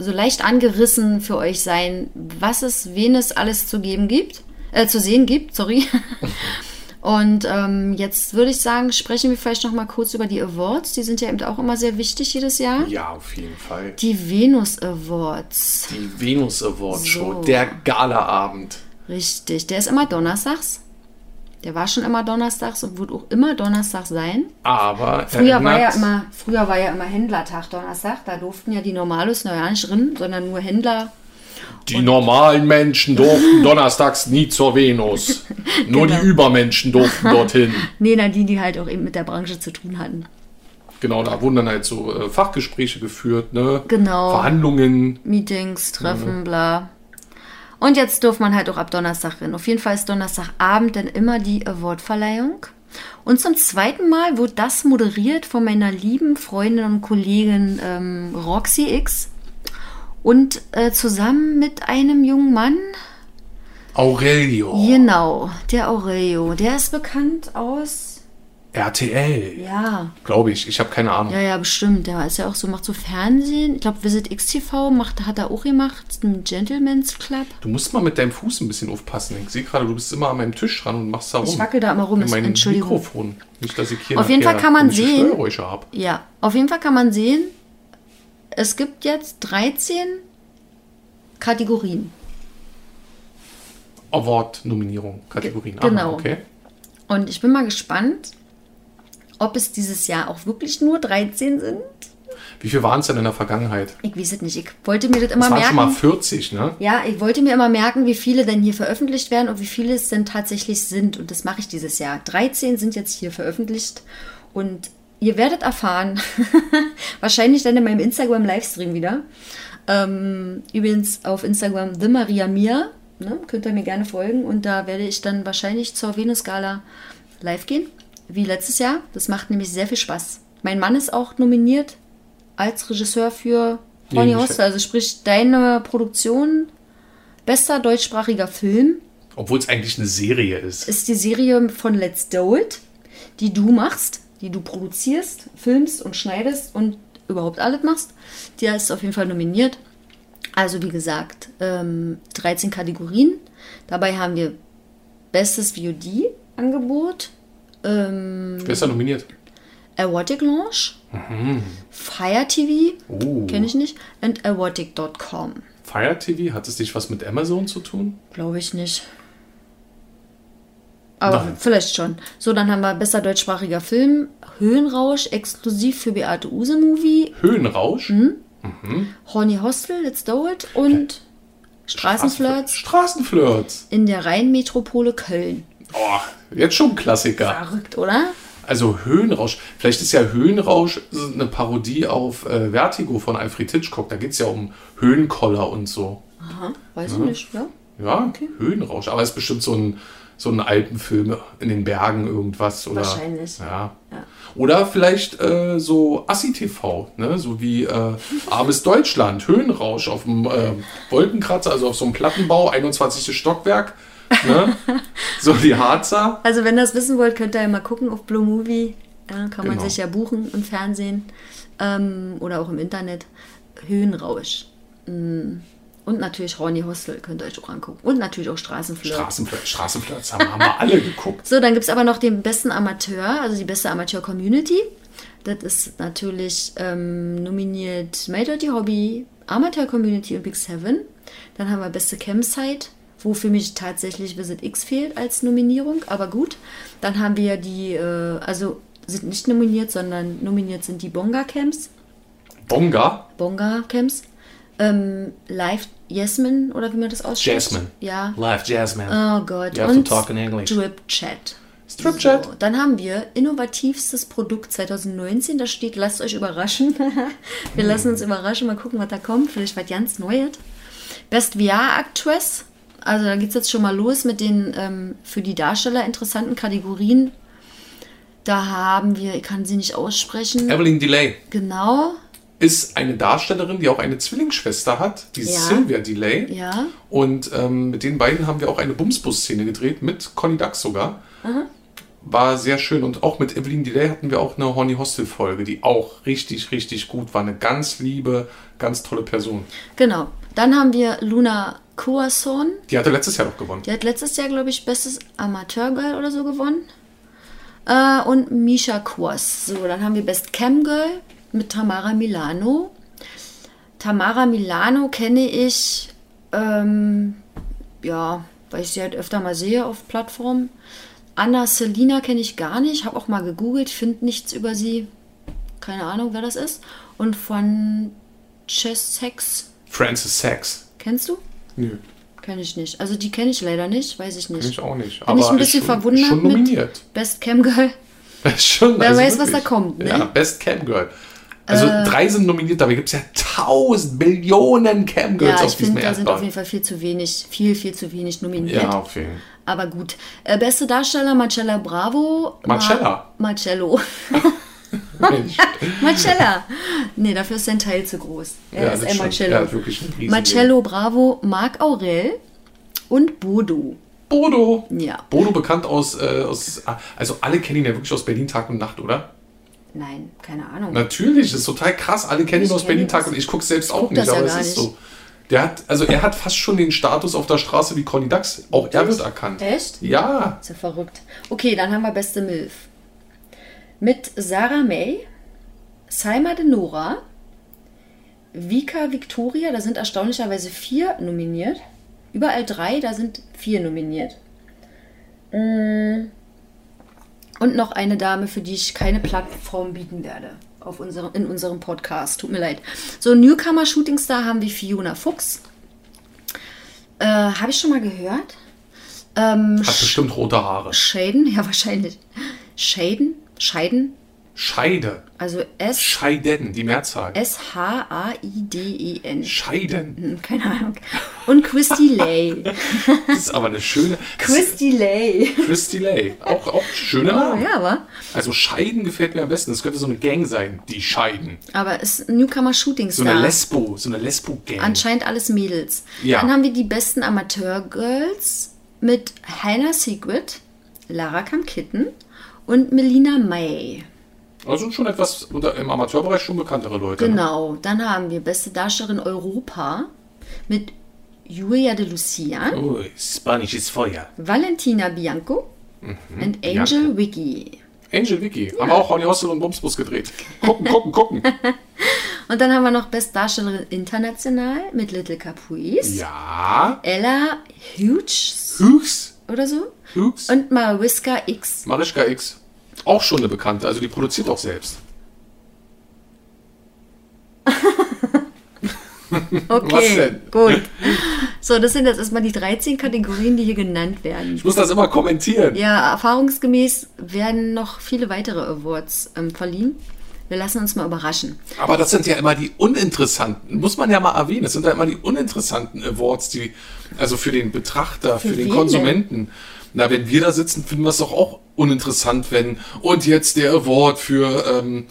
Speaker 2: so leicht angerissen für euch sein, was es Venus alles zu geben gibt, äh, zu sehen gibt, sorry. Und ähm, jetzt würde ich sagen, sprechen wir vielleicht noch mal kurz über die Awards. Die sind ja eben auch immer sehr wichtig jedes Jahr.
Speaker 3: ja auf jeden Fall
Speaker 2: Die Venus Awards.
Speaker 3: die Venus Award Show,
Speaker 2: So.
Speaker 3: der Galaabend.
Speaker 2: Richtig, der ist immer donnerstags. Der war schon immer donnerstags und wird auch immer Donnerstag sein.
Speaker 3: Aber
Speaker 2: Früher war, ja immer, früher war ja immer Händlertag Donnerstag. Da durften ja die Normalos noch ja nicht drin, sondern nur Händler.
Speaker 3: die normalen Menschen durften donnerstags nie zur Venus. Nur
Speaker 2: Genau.
Speaker 3: die Übermenschen durften dorthin.
Speaker 2: Nee, na, die, die halt auch eben mit der Branche zu tun hatten.
Speaker 3: Genau, da wurden dann halt so äh, Fachgespräche geführt, ne?
Speaker 2: Genau.
Speaker 3: Verhandlungen.
Speaker 2: Meetings, Treffen, bla. Und jetzt durfte man halt auch ab Donnerstag rein. Auf jeden Fall ist Donnerstagabend dann immer die Awardverleihung. Und zum zweiten Mal wird das moderiert von meiner lieben Freundin und Kollegin ähm, Roxy X. Und äh, zusammen mit einem jungen Mann,
Speaker 3: Aurelio.
Speaker 2: genau, der Aurelio. Der ist bekannt aus,
Speaker 3: RTL.
Speaker 2: ja,
Speaker 3: Glaube ich. Ich habe keine Ahnung.
Speaker 2: ja, ja, bestimmt. Der ist ja auch so, macht so Fernsehen. Ich glaube, Visit XTV macht, hat er auch gemacht, ein Gentleman's Club.
Speaker 3: Du musst mal mit deinem Fuß ein bisschen aufpassen. Ich sehe gerade, du bist immer an meinem Tisch dran und machst da rum.
Speaker 2: Ich wackel da immer rum,
Speaker 3: Mit
Speaker 2: ist-
Speaker 3: meinem
Speaker 2: Entschuldigung.
Speaker 3: Mikrofon. Nicht, dass ich hier
Speaker 2: Auf jeden Fall kann man sehen-
Speaker 3: habe.
Speaker 2: Ja, auf jeden Fall kann man sehen, es gibt jetzt 13 Kategorien.
Speaker 3: Award-Nominierung, Kategorien.
Speaker 2: Ge- genau.
Speaker 3: Aha, okay.
Speaker 2: Und ich bin mal gespannt, ob es dieses Jahr auch wirklich nur 13 sind.
Speaker 3: Wie viel waren es denn in der Vergangenheit?
Speaker 2: Ich weiß es nicht. Ich wollte mir das immer
Speaker 3: Es waren schon mal
Speaker 2: merken.
Speaker 3: 40, ne?
Speaker 2: Ja, ich wollte mir immer merken, wie viele denn hier veröffentlicht werden und wie viele es denn tatsächlich sind. Und das mache ich dieses Jahr. 13 sind jetzt hier veröffentlicht. Und ihr werdet erfahren, wahrscheinlich dann in meinem Instagram-Livestream wieder. Ähm, übrigens auf Instagram The Maria Mia. Ne, könnt ihr mir gerne folgen. Und da werde ich dann wahrscheinlich zur Venus-Gala live gehen. Wie letztes Jahr. Das macht nämlich sehr viel Spaß. Mein Mann ist auch nominiert als Regisseur für Horny
Speaker 3: Nee,
Speaker 2: Hostel. Also sprich, deine Produktion, bester deutschsprachiger Film,
Speaker 3: Obwohl es eigentlich eine Serie ist.
Speaker 2: ist die Serie von Let's Do It, die du machst, die du produzierst, filmst und schneidest und überhaupt alles machst. Die ist auf jeden Fall nominiert. Also wie gesagt, ähm, 13 Kategorien. Dabei haben wir bestes VOD-Angebot, ähm,
Speaker 3: Wer ist da nominiert?
Speaker 2: Erotic Launch, Fire TV,
Speaker 3: Oh.
Speaker 2: kenne ich nicht, und erotic.com.
Speaker 3: Fire TV, hat es dich was mit Amazon zu tun?
Speaker 2: Glaube ich nicht. Aber
Speaker 3: Nein.
Speaker 2: vielleicht schon. So, dann haben wir besser deutschsprachiger Film, Höhenrausch, exklusiv für Beate Use Movie,
Speaker 3: Höhenrausch.
Speaker 2: Mhm. Horny Hostel, Let's Do It und Straßenflirts
Speaker 3: Straßenflirts.
Speaker 2: in der Rheinmetropole Köln.
Speaker 3: Oh, jetzt schon ein Klassiker.
Speaker 2: Verrückt, oder?
Speaker 3: Also Höhenrausch. Vielleicht ist ja Höhenrausch eine Parodie auf äh, Vertigo von Alfred Hitchcock. Da geht es ja um Höhenkoller und so.
Speaker 2: Aha, weiß ich nicht, ja.
Speaker 3: Ja, Höhenrausch. Aber es ist bestimmt so ein, so ein Alpenfilm in den Bergen irgendwas. Oder,
Speaker 2: Wahrscheinlich.
Speaker 3: Ja.
Speaker 2: Ja.
Speaker 3: Oder vielleicht äh, so Assi-TV, ne? so wie äh, Armes Deutschland, Höhenrausch auf dem äh, Wolkenkratzer, also auf so einem Plattenbau, 21. Stockwerk. Ne? so die Harzer.
Speaker 2: Also wenn ihr das wissen wollt, könnt ihr ja mal gucken auf Blue Movie. Ja, kann man
Speaker 3: Genau.
Speaker 2: sich ja buchen im Fernsehen ähm, oder auch im Internet. Höhenrausch. Mm. Und natürlich Horny Hostel könnt ihr euch auch angucken. Und natürlich auch Straßenflirt.
Speaker 3: Straßenflirt, Straßenflirts haben, haben wir alle geguckt.
Speaker 2: So, dann gibt es aber noch den besten Amateur, also die beste Amateur-Community. Das ist natürlich ähm, nominiert Made Dirty Hobby, Amateur-Community und Big Seven. Dann haben wir beste Campsite, wo für mich tatsächlich Visit X fehlt als Nominierung, aber gut. Dann haben wir die, äh, also sind nicht nominiert, sondern nominiert sind die Bonga-Camps.
Speaker 3: Bonga,
Speaker 2: Bonga-Camps. Ähm, Live Jasmine, oder wie man das ausspricht.
Speaker 3: Jasmine.
Speaker 2: Ja.
Speaker 3: Live Jasmine.
Speaker 2: Oh Gott.
Speaker 3: You have to
Speaker 2: und
Speaker 3: talk in English.
Speaker 2: Drip Chat.
Speaker 3: Strip Chat.
Speaker 2: So, dann haben wir innovativstes Produkt 2019. Da steht, lasst euch überraschen. wir lassen uns überraschen, mal gucken, was da kommt. Vielleicht was ganz Neues. Best VR-Actress. Also da geht es jetzt schon mal los mit den ähm, für die Darsteller interessanten Kategorien. Da haben wir, ich kann sie nicht aussprechen.
Speaker 3: Evelyn Delay
Speaker 2: Genau,
Speaker 3: ist eine Darstellerin, die auch eine Zwillingsschwester hat, die
Speaker 2: Ja.
Speaker 3: Sylvia Delay.
Speaker 2: ja.
Speaker 3: Und ähm, mit den beiden haben wir auch eine Bumsbus-Szene gedreht, mit Conny Dax sogar. War sehr schön. Und auch mit Evelyn Delay hatten wir auch eine Horny Hostel-Folge, die auch richtig, richtig gut war. Eine ganz liebe, ganz tolle Person.
Speaker 2: Genau. Dann haben wir Luna Coasson.
Speaker 3: Die hatte letztes Jahr noch gewonnen.
Speaker 2: Die hat letztes Jahr, glaube ich, bestes Amateurgirl oder so gewonnen. Äh, und Misha Kwas. So, dann haben wir Best Cam Girl mit Tamara Milano. Tamara Milano kenne ich, ähm, ja, weil ich sie halt öfter mal sehe auf Plattformen. Anna Selina kenne ich gar nicht, habe auch mal gegoogelt, finde nichts über sie. Keine Ahnung, wer das ist. Und von Chess Sex,
Speaker 3: Frances Sachs.
Speaker 2: kennst du?
Speaker 3: Nö,
Speaker 2: Kenne ich nicht. Also die kenne ich leider nicht, weiß ich nicht.
Speaker 3: kenn ich auch nicht.
Speaker 2: Bin ich ein
Speaker 3: ist
Speaker 2: bisschen
Speaker 3: schon,
Speaker 2: verwundert
Speaker 3: Schon
Speaker 2: mit
Speaker 3: nominiert.
Speaker 2: Best Cam Girl.
Speaker 3: schon,
Speaker 2: Wer weiß, was da kommt, ne?
Speaker 3: Ja, Best Cam Girl. Also drei sind nominiert, dabei gibt es ja tausend Millionen Cam Girls
Speaker 2: Ja,
Speaker 3: auf
Speaker 2: ich
Speaker 3: diesem
Speaker 2: finde, da sind auf
Speaker 3: Erdball.
Speaker 2: jeden Fall viel zu wenig, viel, viel zu wenig nominiert.
Speaker 3: Ja, auf jeden Fall.
Speaker 2: Aber gut. Äh, beste Darsteller Marcella Bravo.
Speaker 3: Marcella?
Speaker 2: Ma Marcello. Marcella. Nee, dafür ist sein Teil zu groß. Er
Speaker 3: Ja,
Speaker 2: ist ein. Marcello.
Speaker 3: Hat wirklich riesigen-
Speaker 2: Marcello Bravo, Marc Aurel und Bodo.
Speaker 3: Bodo.
Speaker 2: Ja.
Speaker 3: Bodo bekannt aus, äh, aus, also alle kennen ihn ja wirklich aus Berlin Tag und Nacht, oder?
Speaker 2: Nein, keine Ahnung.
Speaker 3: Natürlich, das ist total krass. Alle kennen ihn
Speaker 2: Ich
Speaker 3: aus Berlin Tag und ich gucke selbst auch
Speaker 2: guck
Speaker 3: nicht,
Speaker 2: das ja
Speaker 3: aber es
Speaker 2: gar
Speaker 3: ist
Speaker 2: nicht.
Speaker 3: so. Der hat, also er hat fast schon den Status auf der Straße wie Conny Dax. Auch er wird erkannt.
Speaker 2: Echt?
Speaker 3: Ja.
Speaker 2: Ist ja verrückt. Okay, dann haben wir beste Milf. Mit Sarah May, Saima de Nora, Vika Victoria, da sind erstaunlicherweise vier nominiert. Überall drei, da sind vier nominiert. Mm. Und noch eine Dame, für die ich keine Plattform bieten werde auf unserem, in unserem Podcast. Tut mir leid. So, Newcomer Shooting Star haben wir Fiona Fuchs. Äh, Habe ich schon mal gehört. Ähm,
Speaker 3: Hat bestimmt rote Haare.
Speaker 2: Shaden, ja wahrscheinlich. Shaden, Scheiden,
Speaker 3: Scheide.
Speaker 2: also S
Speaker 3: Scheiden, die Mehrzahl.
Speaker 2: S H A I D E N.
Speaker 3: Scheiden.
Speaker 2: Hm, Keine Ahnung. Und Christy Lay.
Speaker 3: Das ist aber eine schöne.
Speaker 2: Christy Lay.
Speaker 3: Christy Lay. Auch, auch schöne
Speaker 2: Oh,
Speaker 3: Name.
Speaker 2: ja, aber
Speaker 3: Also Scheiden gefällt mir am besten. Das könnte so eine Gang sein, die Scheiden.
Speaker 2: aber es ist ein Newcomer Shooting
Speaker 3: So
Speaker 2: Star.
Speaker 3: eine Lesbo, so eine Lesbo-Gang.
Speaker 2: Anscheinend alles Mädels.
Speaker 3: Ja.
Speaker 2: Dann haben wir die besten Amateurgirls mit Hannah Secret, Lara Kamkitten und Melina May.
Speaker 3: Also schon etwas unter, im Amateurbereich schon bekanntere Leute. ne?
Speaker 2: Genau. Dann haben wir beste Darstellerin Europa mit Julia de Lucia.
Speaker 3: Oh, Spanisch ist Feuer.
Speaker 2: Valentina Bianco und Angel
Speaker 3: Bianco.
Speaker 2: Wiggy.
Speaker 3: Angel Vicky. Haben auch Honey Hostel und Bumsbus gedreht. Gucken, gucken, gucken.
Speaker 2: Und dann haben wir noch Bestdarstellerin international mit Little Caprice.
Speaker 3: Ja.
Speaker 2: Ella Hughes
Speaker 3: Hughes.
Speaker 2: oder so.
Speaker 3: Hughes.
Speaker 2: Und Mariska X.
Speaker 3: Marischka X. Auch schon eine Bekannte. Also die produziert auch selbst.
Speaker 2: Okay,
Speaker 3: denn?
Speaker 2: gut. So, das sind jetzt erstmal die 13 Kategorien, die hier genannt werden.
Speaker 3: Ich muss das immer kommentieren.
Speaker 2: Ja, erfahrungsgemäß werden noch viele weitere Awards ähm, verliehen. Wir lassen uns mal überraschen.
Speaker 3: Aber das sind ja immer die uninteressanten, muss man ja mal erwähnen. Das sind ja immer die uninteressanten Awards, die, also für den Betrachter, für,
Speaker 2: Für
Speaker 3: den Konsumenten. Na, wenn wir da sitzen, finden wir es doch auch uninteressant, wenn, und jetzt der Award für, ähm,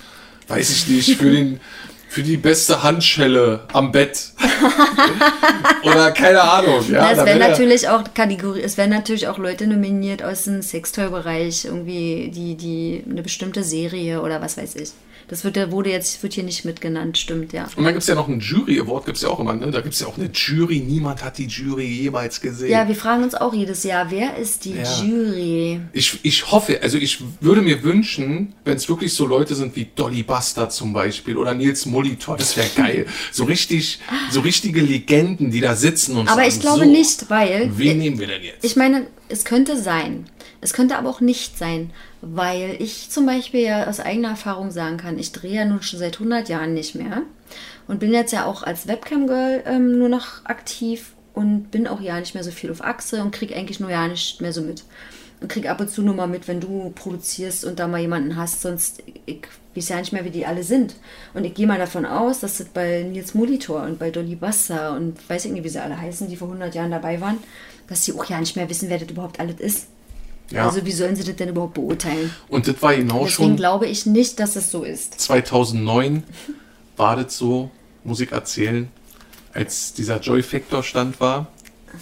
Speaker 3: weiß ich nicht, für den, für die beste Handschelle am Bett. Oder keine Ahnung, ja.
Speaker 2: Na, es
Speaker 3: da
Speaker 2: werden
Speaker 3: wär-
Speaker 2: natürlich auch Kategorie, es werden natürlich auch Leute nominiert aus dem Sextoy-Bereich, irgendwie die, die eine bestimmte Serie oder was weiß ich. Das wird, wurde jetzt, wird hier nicht mitgenannt, stimmt, ja.
Speaker 3: Und dann gibt es ja noch einen Jury-Award, gibt es ja auch immer, ne? Da gibt es ja auch eine Jury. Niemand hat die Jury jemals gesehen.
Speaker 2: Ja, wir fragen uns auch jedes Jahr, wer ist die
Speaker 3: Ja.
Speaker 2: Jury?
Speaker 3: Ich, ich hoffe, also ich würde mir wünschen, wenn es wirklich so Leute sind wie Dolly Buster zum Beispiel oder Nils Molitor, das wäre geil. So richtig, so richtige Legenden, die da sitzen und
Speaker 2: Aber
Speaker 3: sagen,
Speaker 2: ich glaube
Speaker 3: so,
Speaker 2: nicht, weil
Speaker 3: Wen nehmen wir denn jetzt?
Speaker 2: Ich meine, es könnte sein. Es könnte aber auch nicht sein, weil ich zum Beispiel ja aus eigener Erfahrung sagen kann, ich drehe ja nun schon seit 100 Jahren nicht mehr und bin jetzt ja auch als Webcam-Girl ähm, nur noch aktiv und bin auch ja nicht mehr so viel auf Achse und kriege eigentlich nur ja nicht mehr so mit. Und krieg ab und zu nur mal mit, wenn du produzierst und da mal jemanden hast, sonst ich weiß ja nicht mehr, wie die alle sind. Und ich gehe mal davon aus, dass das bei Nils Molitor und bei Dolly Buster und weiß ich nicht, wie sie alle heißen, die vor 100 Jahren dabei waren, dass sie auch ja nicht mehr wissen, wer das überhaupt alles ist.
Speaker 3: Ja.
Speaker 2: Also wie sollen sie das denn überhaupt beurteilen?
Speaker 3: und das war genau
Speaker 2: Deswegen
Speaker 3: schon
Speaker 2: glaube ich nicht, dass es so ist.
Speaker 3: 2009 war das so, muss ich erzählen, als dieser Joy Factor Stand war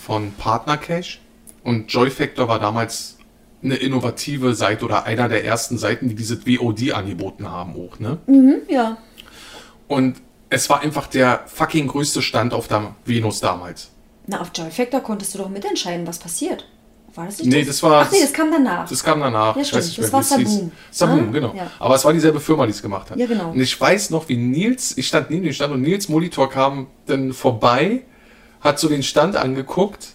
Speaker 3: von Partner Cash. Und Joy Factor war damals eine innovative Seite oder einer der ersten Seiten, die dieses VOD angeboten haben auch, ne?
Speaker 2: Ja.
Speaker 3: Und es war einfach der fucking größte Stand auf der Venus damals.
Speaker 2: Na, auf Joy Factor konntest du doch mitentscheiden, was passiert. War das nicht
Speaker 3: Nee, das war-
Speaker 2: Ach nee, das kam danach.
Speaker 3: Das kam danach.
Speaker 2: Ja,
Speaker 3: ich weiß nicht
Speaker 2: Das war. Saboom.
Speaker 3: Saboom,
Speaker 2: Ah,
Speaker 3: genau.
Speaker 2: ja.
Speaker 3: Aber es war dieselbe Firma, die es gemacht hat.
Speaker 2: Ja, genau.
Speaker 3: Und ich weiß noch, wie Nils, ich stand neben dem Stand und Nils Molitor kam dann vorbei, hat so den Stand angeguckt,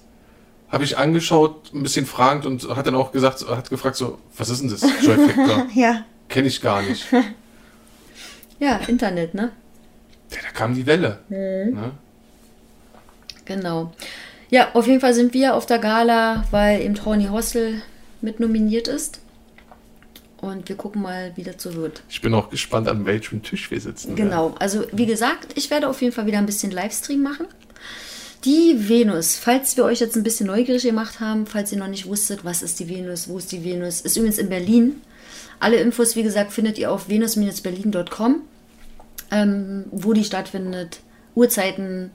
Speaker 3: habe ich angeschaut, ein bisschen fragend und hat dann auch gesagt, hat gefragt so, was ist denn das, Joy Factor?
Speaker 2: Ja.
Speaker 3: Kenne ich gar nicht.
Speaker 2: Ja, Internet, ne?
Speaker 3: Ja, da kam die Welle.
Speaker 2: Mhm.
Speaker 3: Ne?
Speaker 2: Genau. Ja, auf jeden Fall sind wir auf der Gala, weil eben Tony Hostel mit nominiert ist. Und wir gucken mal, wie das so wird.
Speaker 3: Ich bin auch gespannt, an welchem Tisch wir sitzen.
Speaker 2: Genau. Also, wie gesagt, ich werde auf jeden Fall wieder ein bisschen Livestream machen. Die Venus, falls wir euch jetzt ein bisschen neugierig gemacht haben, falls ihr noch nicht wusstet, was ist die Venus, wo ist die Venus, ist übrigens in Berlin. Alle Infos, wie gesagt, findet ihr auf venus-berlin.com, ähm, wo die stattfindet, Uhrzeiten.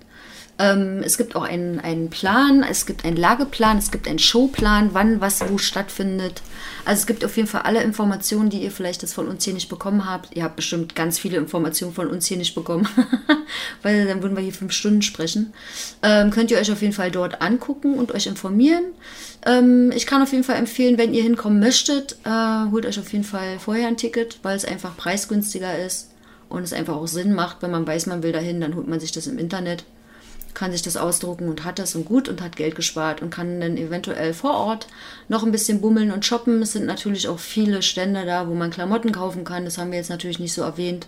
Speaker 2: Ähm, es gibt auch einen, einen Plan, es gibt einen Lageplan, es gibt einen Showplan, wann was wo stattfindet. Also es gibt auf jeden Fall alle Informationen, die ihr vielleicht jetzt von uns hier nicht bekommen habt. Ihr habt bestimmt ganz viele Informationen von uns hier nicht bekommen, weil dann würden wir hier fünf Stunden sprechen. Ähm, könnt ihr euch auf jeden Fall dort angucken und euch informieren. Ähm, ich kann auf jeden Fall empfehlen, wenn ihr hinkommen möchtet, äh, holt euch auf jeden Fall vorher ein Ticket, weil es einfach preisgünstiger ist und es einfach auch Sinn macht, wenn man weiß, man will dahin, dann holt man sich das im Internet kann sich das ausdrucken und hat das und gut und hat Geld gespart und kann dann eventuell vor Ort noch ein bisschen bummeln und shoppen. Es sind natürlich auch viele Stände da, wo man Klamotten kaufen kann. Das haben wir jetzt natürlich nicht so erwähnt.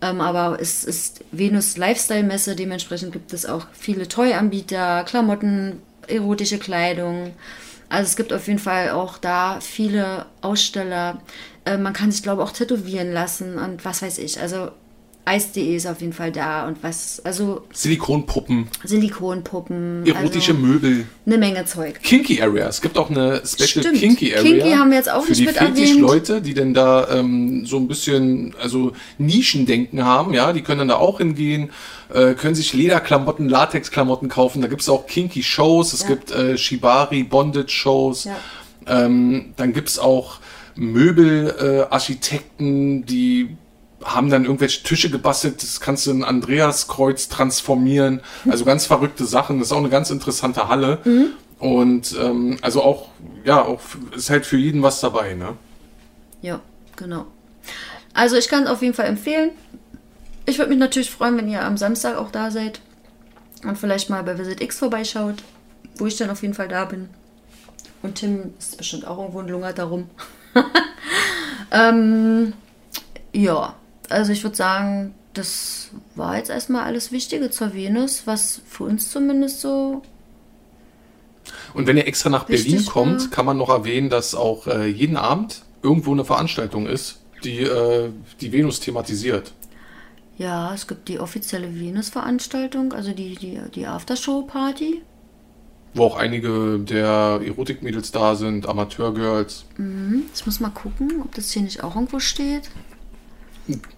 Speaker 2: Ähm, aber es ist Venus Lifestyle Messe, dementsprechend gibt es auch viele Toy-Anbieter, Klamotten, erotische Kleidung. Also es gibt auf jeden Fall auch da viele Aussteller. Äh, man kann sich, glaube ich, auch tätowieren lassen und was weiß ich. Also Eis.de ist auf jeden Fall da und was, also
Speaker 3: Silikonpuppen,
Speaker 2: Silikonpuppen,
Speaker 3: erotische
Speaker 2: also
Speaker 3: Möbel.
Speaker 2: eine Menge Zeug.
Speaker 3: Kinky Area. Es gibt auch eine Special
Speaker 2: Stimmt.
Speaker 3: Kinky Area.
Speaker 2: Kinky haben wir jetzt auch
Speaker 3: für
Speaker 2: nicht
Speaker 3: die
Speaker 2: mit erwähnt.
Speaker 3: Fetisch-Leute, die denn da ähm, so ein bisschen also Nischendenken haben. Ja, die können dann da auch hingehen, äh, können sich Lederklamotten, Latexklamotten kaufen. Da gibt es auch Kinky Shows. Es
Speaker 2: Ja.
Speaker 3: gibt äh, Shibari Bondage Shows.
Speaker 2: Ja.
Speaker 3: Ähm, dann gibt es auch Möbelarchitekten, äh, die haben dann irgendwelche Tische gebastelt, das kannst du in Andreaskreuz transformieren. Also ganz verrückte Sachen. Das ist auch eine ganz interessante Halle. Und ähm, also auch, ja, auch ist halt für jeden was dabei, ne?
Speaker 2: Ja, genau. Also ich kann es auf jeden Fall empfehlen. ich würde mich natürlich freuen, wenn ihr am Samstag auch da seid und vielleicht mal bei Visit X vorbeischaut, wo ich dann auf jeden Fall da bin. Und Tim ist bestimmt auch irgendwo und lungert darum. ähm, ja, also ich würde sagen, das war jetzt erstmal alles Wichtige zur Venus, was für uns zumindest so.
Speaker 3: Und wenn ihr extra nach Berlin kommt,
Speaker 2: war-
Speaker 3: kann man noch erwähnen, dass auch äh, jeden Abend irgendwo eine Veranstaltung ist, die äh, die Venus thematisiert.
Speaker 2: Ja, es gibt die offizielle Venus-Veranstaltung, also die, die, die Aftershow-Party.
Speaker 3: Wo auch einige der Erotikmädels da sind, Amateurgirls.
Speaker 2: Ich muss mal gucken, ob das hier nicht auch irgendwo steht.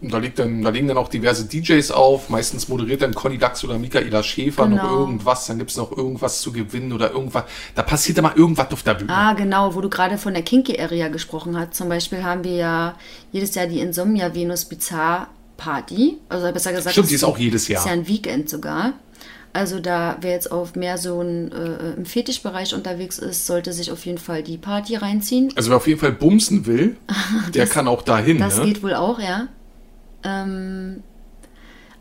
Speaker 3: Da, liegt dann, da liegen dann auch diverse DJs auf. Meistens moderiert dann Conny Dax oder Michaela Schäfer noch
Speaker 2: Genau.
Speaker 3: irgendwas. Dann gibt es noch irgendwas zu gewinnen oder irgendwas. Da passiert immer irgendwas auf der Bühne.
Speaker 2: Ah, genau, wo du gerade von der Kinky Area gesprochen hast. Zum Beispiel haben wir ja jedes Jahr die Insomnia Venus Bizarre Party. Also besser gesagt,
Speaker 3: Stimmt,
Speaker 2: das
Speaker 3: die ist auch jedes Jahr.
Speaker 2: Ist ja ein Weekend sogar. Also da, wer jetzt auf mehr so ein, äh, im Fetischbereich unterwegs ist, sollte sich auf jeden Fall die Party reinziehen.
Speaker 3: Also wer auf jeden Fall bumsen will, der kann auch dahin.
Speaker 2: Das
Speaker 3: ne?
Speaker 2: geht wohl auch, ja. Ähm,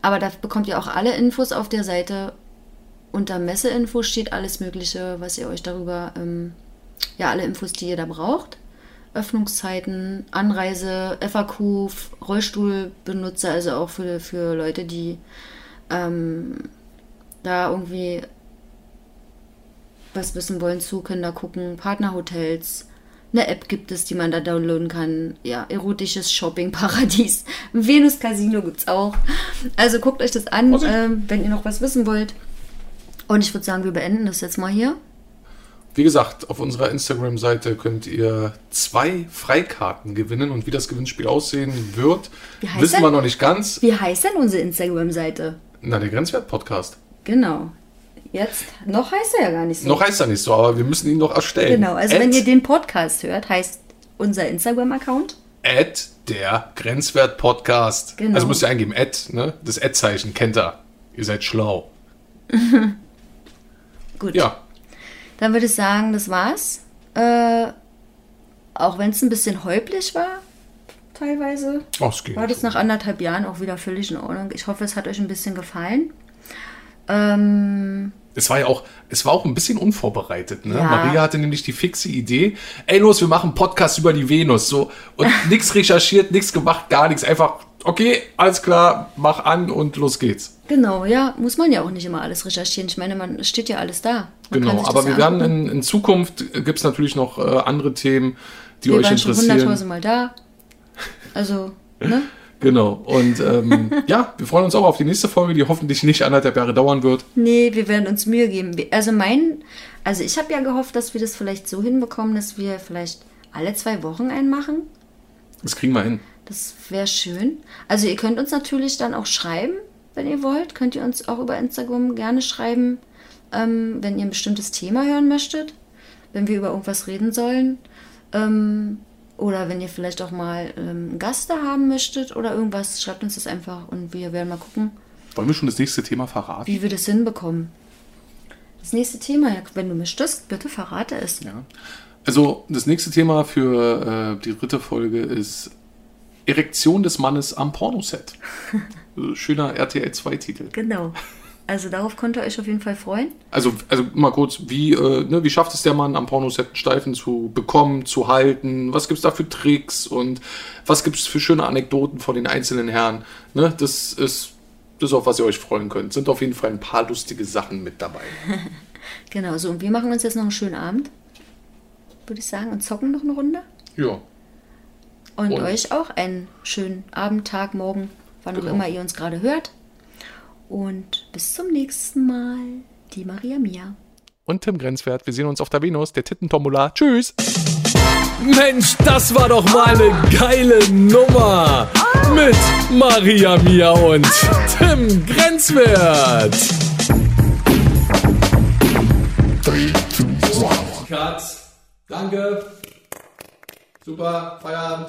Speaker 2: aber da bekommt ihr auch alle Infos auf der Seite. Unter Messeinfo steht alles Mögliche, was ihr euch darüber, ähm, ja, alle Infos, die ihr da braucht. Öffnungszeiten, Anreise, FAQ, Rollstuhlbenutzer, also auch für, für Leute, die ähm, da irgendwie was wissen wollen zu, können da gucken. Partnerhotels. Eine App gibt es, die man da downloaden kann. Ja, erotisches Shopping-Paradies. Venus Casino gibt's auch. Also guckt euch das an, ähm, wenn ihr noch was wissen wollt. Und ich würde sagen, wir beenden das jetzt mal hier.
Speaker 3: Wie gesagt, auf unserer Instagram-Seite könnt ihr zwei Freikarten gewinnen und wie das Gewinnspiel aussehen wird, wissen
Speaker 2: der?
Speaker 3: wir noch nicht ganz.
Speaker 2: Wie heißt denn unsere Instagram-Seite?
Speaker 3: Na, der Grenzwert-Podcast.
Speaker 2: Genau. Jetzt, noch heißt er ja gar nicht so.
Speaker 3: Noch heißt er nicht so, aber wir müssen ihn noch erstellen.
Speaker 2: Genau, also
Speaker 3: At,
Speaker 2: wenn ihr den Podcast hört, heißt unser Instagram-Account.
Speaker 3: at der Grenzwert-Podcast.
Speaker 2: Genau.
Speaker 3: Also müsst ihr eingeben, at, ne? Das Ad-Zeichen kennt er. Ihr seid schlau.
Speaker 2: Gut.
Speaker 3: Ja,
Speaker 2: Dann würde ich sagen, das war's. Äh, auch wenn es ein bisschen häufig war, teilweise,
Speaker 3: oh, es ging
Speaker 2: war das nach anderthalb Jahren auch wieder völlig in Ordnung. Ich hoffe, es hat euch ein bisschen gefallen. Ähm,
Speaker 3: Es war ja auch, es war auch ein bisschen unvorbereitet, ne?
Speaker 2: Ja.
Speaker 3: Maria hatte nämlich die fixe Idee, ey los, wir machen Podcast über die Venus, so und nichts recherchiert, nichts gemacht, gar nichts, einfach okay, alles klar, mach an und los geht's.
Speaker 2: genau, ja, muss man ja auch nicht immer alles recherchieren. Ich meine, man steht ja alles da. Man
Speaker 3: Genau, aber wir werden in, in Zukunft gibt es natürlich noch äh, andere Themen, die
Speaker 2: wir
Speaker 3: euch
Speaker 2: waren schon
Speaker 3: interessieren.
Speaker 2: hunderttausendmal da. Also, ne?
Speaker 3: Genau. Und ähm, ja, wir freuen uns auch auf die nächste Folge, die hoffentlich nicht anderthalb Jahre dauern wird.
Speaker 2: Nee, wir werden uns Mühe geben. Also mein, also ich habe ja gehofft, dass wir das vielleicht so hinbekommen, dass wir vielleicht alle zwei Wochen einen machen.
Speaker 3: Das kriegen wir hin.
Speaker 2: Das wäre schön. Also ihr könnt uns natürlich dann auch schreiben, wenn ihr wollt. Könnt ihr uns auch über Instagram gerne schreiben, ähm, wenn ihr ein bestimmtes Thema hören möchtet, wenn wir über irgendwas reden sollen. Ähm, oder wenn ihr vielleicht auch mal ähm, einen Gast da haben möchtet oder irgendwas, schreibt uns das einfach und wir werden mal gucken,
Speaker 3: Wollen wir schon das nächste Thema verraten?
Speaker 2: wie wir das hinbekommen. Das nächste Thema, ja, wenn du möchtest, bitte verrate es.
Speaker 3: Ja. Also das nächste Thema für äh, die dritte Folge ist Erektion des Mannes am Pornoset. Schöner RTL 2-Titel.
Speaker 2: Genau. Also darauf könnt ihr euch auf jeden Fall freuen.
Speaker 3: Also, also mal kurz, wie, äh, ne, wie schafft es der Mann am Pornoset einen Steifen zu bekommen, zu halten? Was gibt es da für Tricks und was gibt es für schöne Anekdoten von den einzelnen Herren? Ne, das ist das, auf was ihr euch freuen könnt. Sind auf jeden Fall ein paar lustige Sachen mit dabei.
Speaker 2: Genau, so und wir machen uns jetzt noch einen schönen Abend, würde ich sagen, und zocken noch eine Runde.
Speaker 3: Ja.
Speaker 2: Und,
Speaker 3: Und-
Speaker 2: euch auch einen schönen Abend, Tag, Morgen, wann auch
Speaker 3: Genau.
Speaker 2: immer ihr uns gerade hört. Und bis zum nächsten Mal, die Maria Mia.
Speaker 3: Und Tim Grenzwert, wir sehen uns auf der Venus, der Tittentombola. Tschüss!
Speaker 1: Mensch, das war doch mal eine geile Nummer. Mit Maria Mia und Tim Grenzwert. Cut. Danke.
Speaker 3: Super, Feierabend.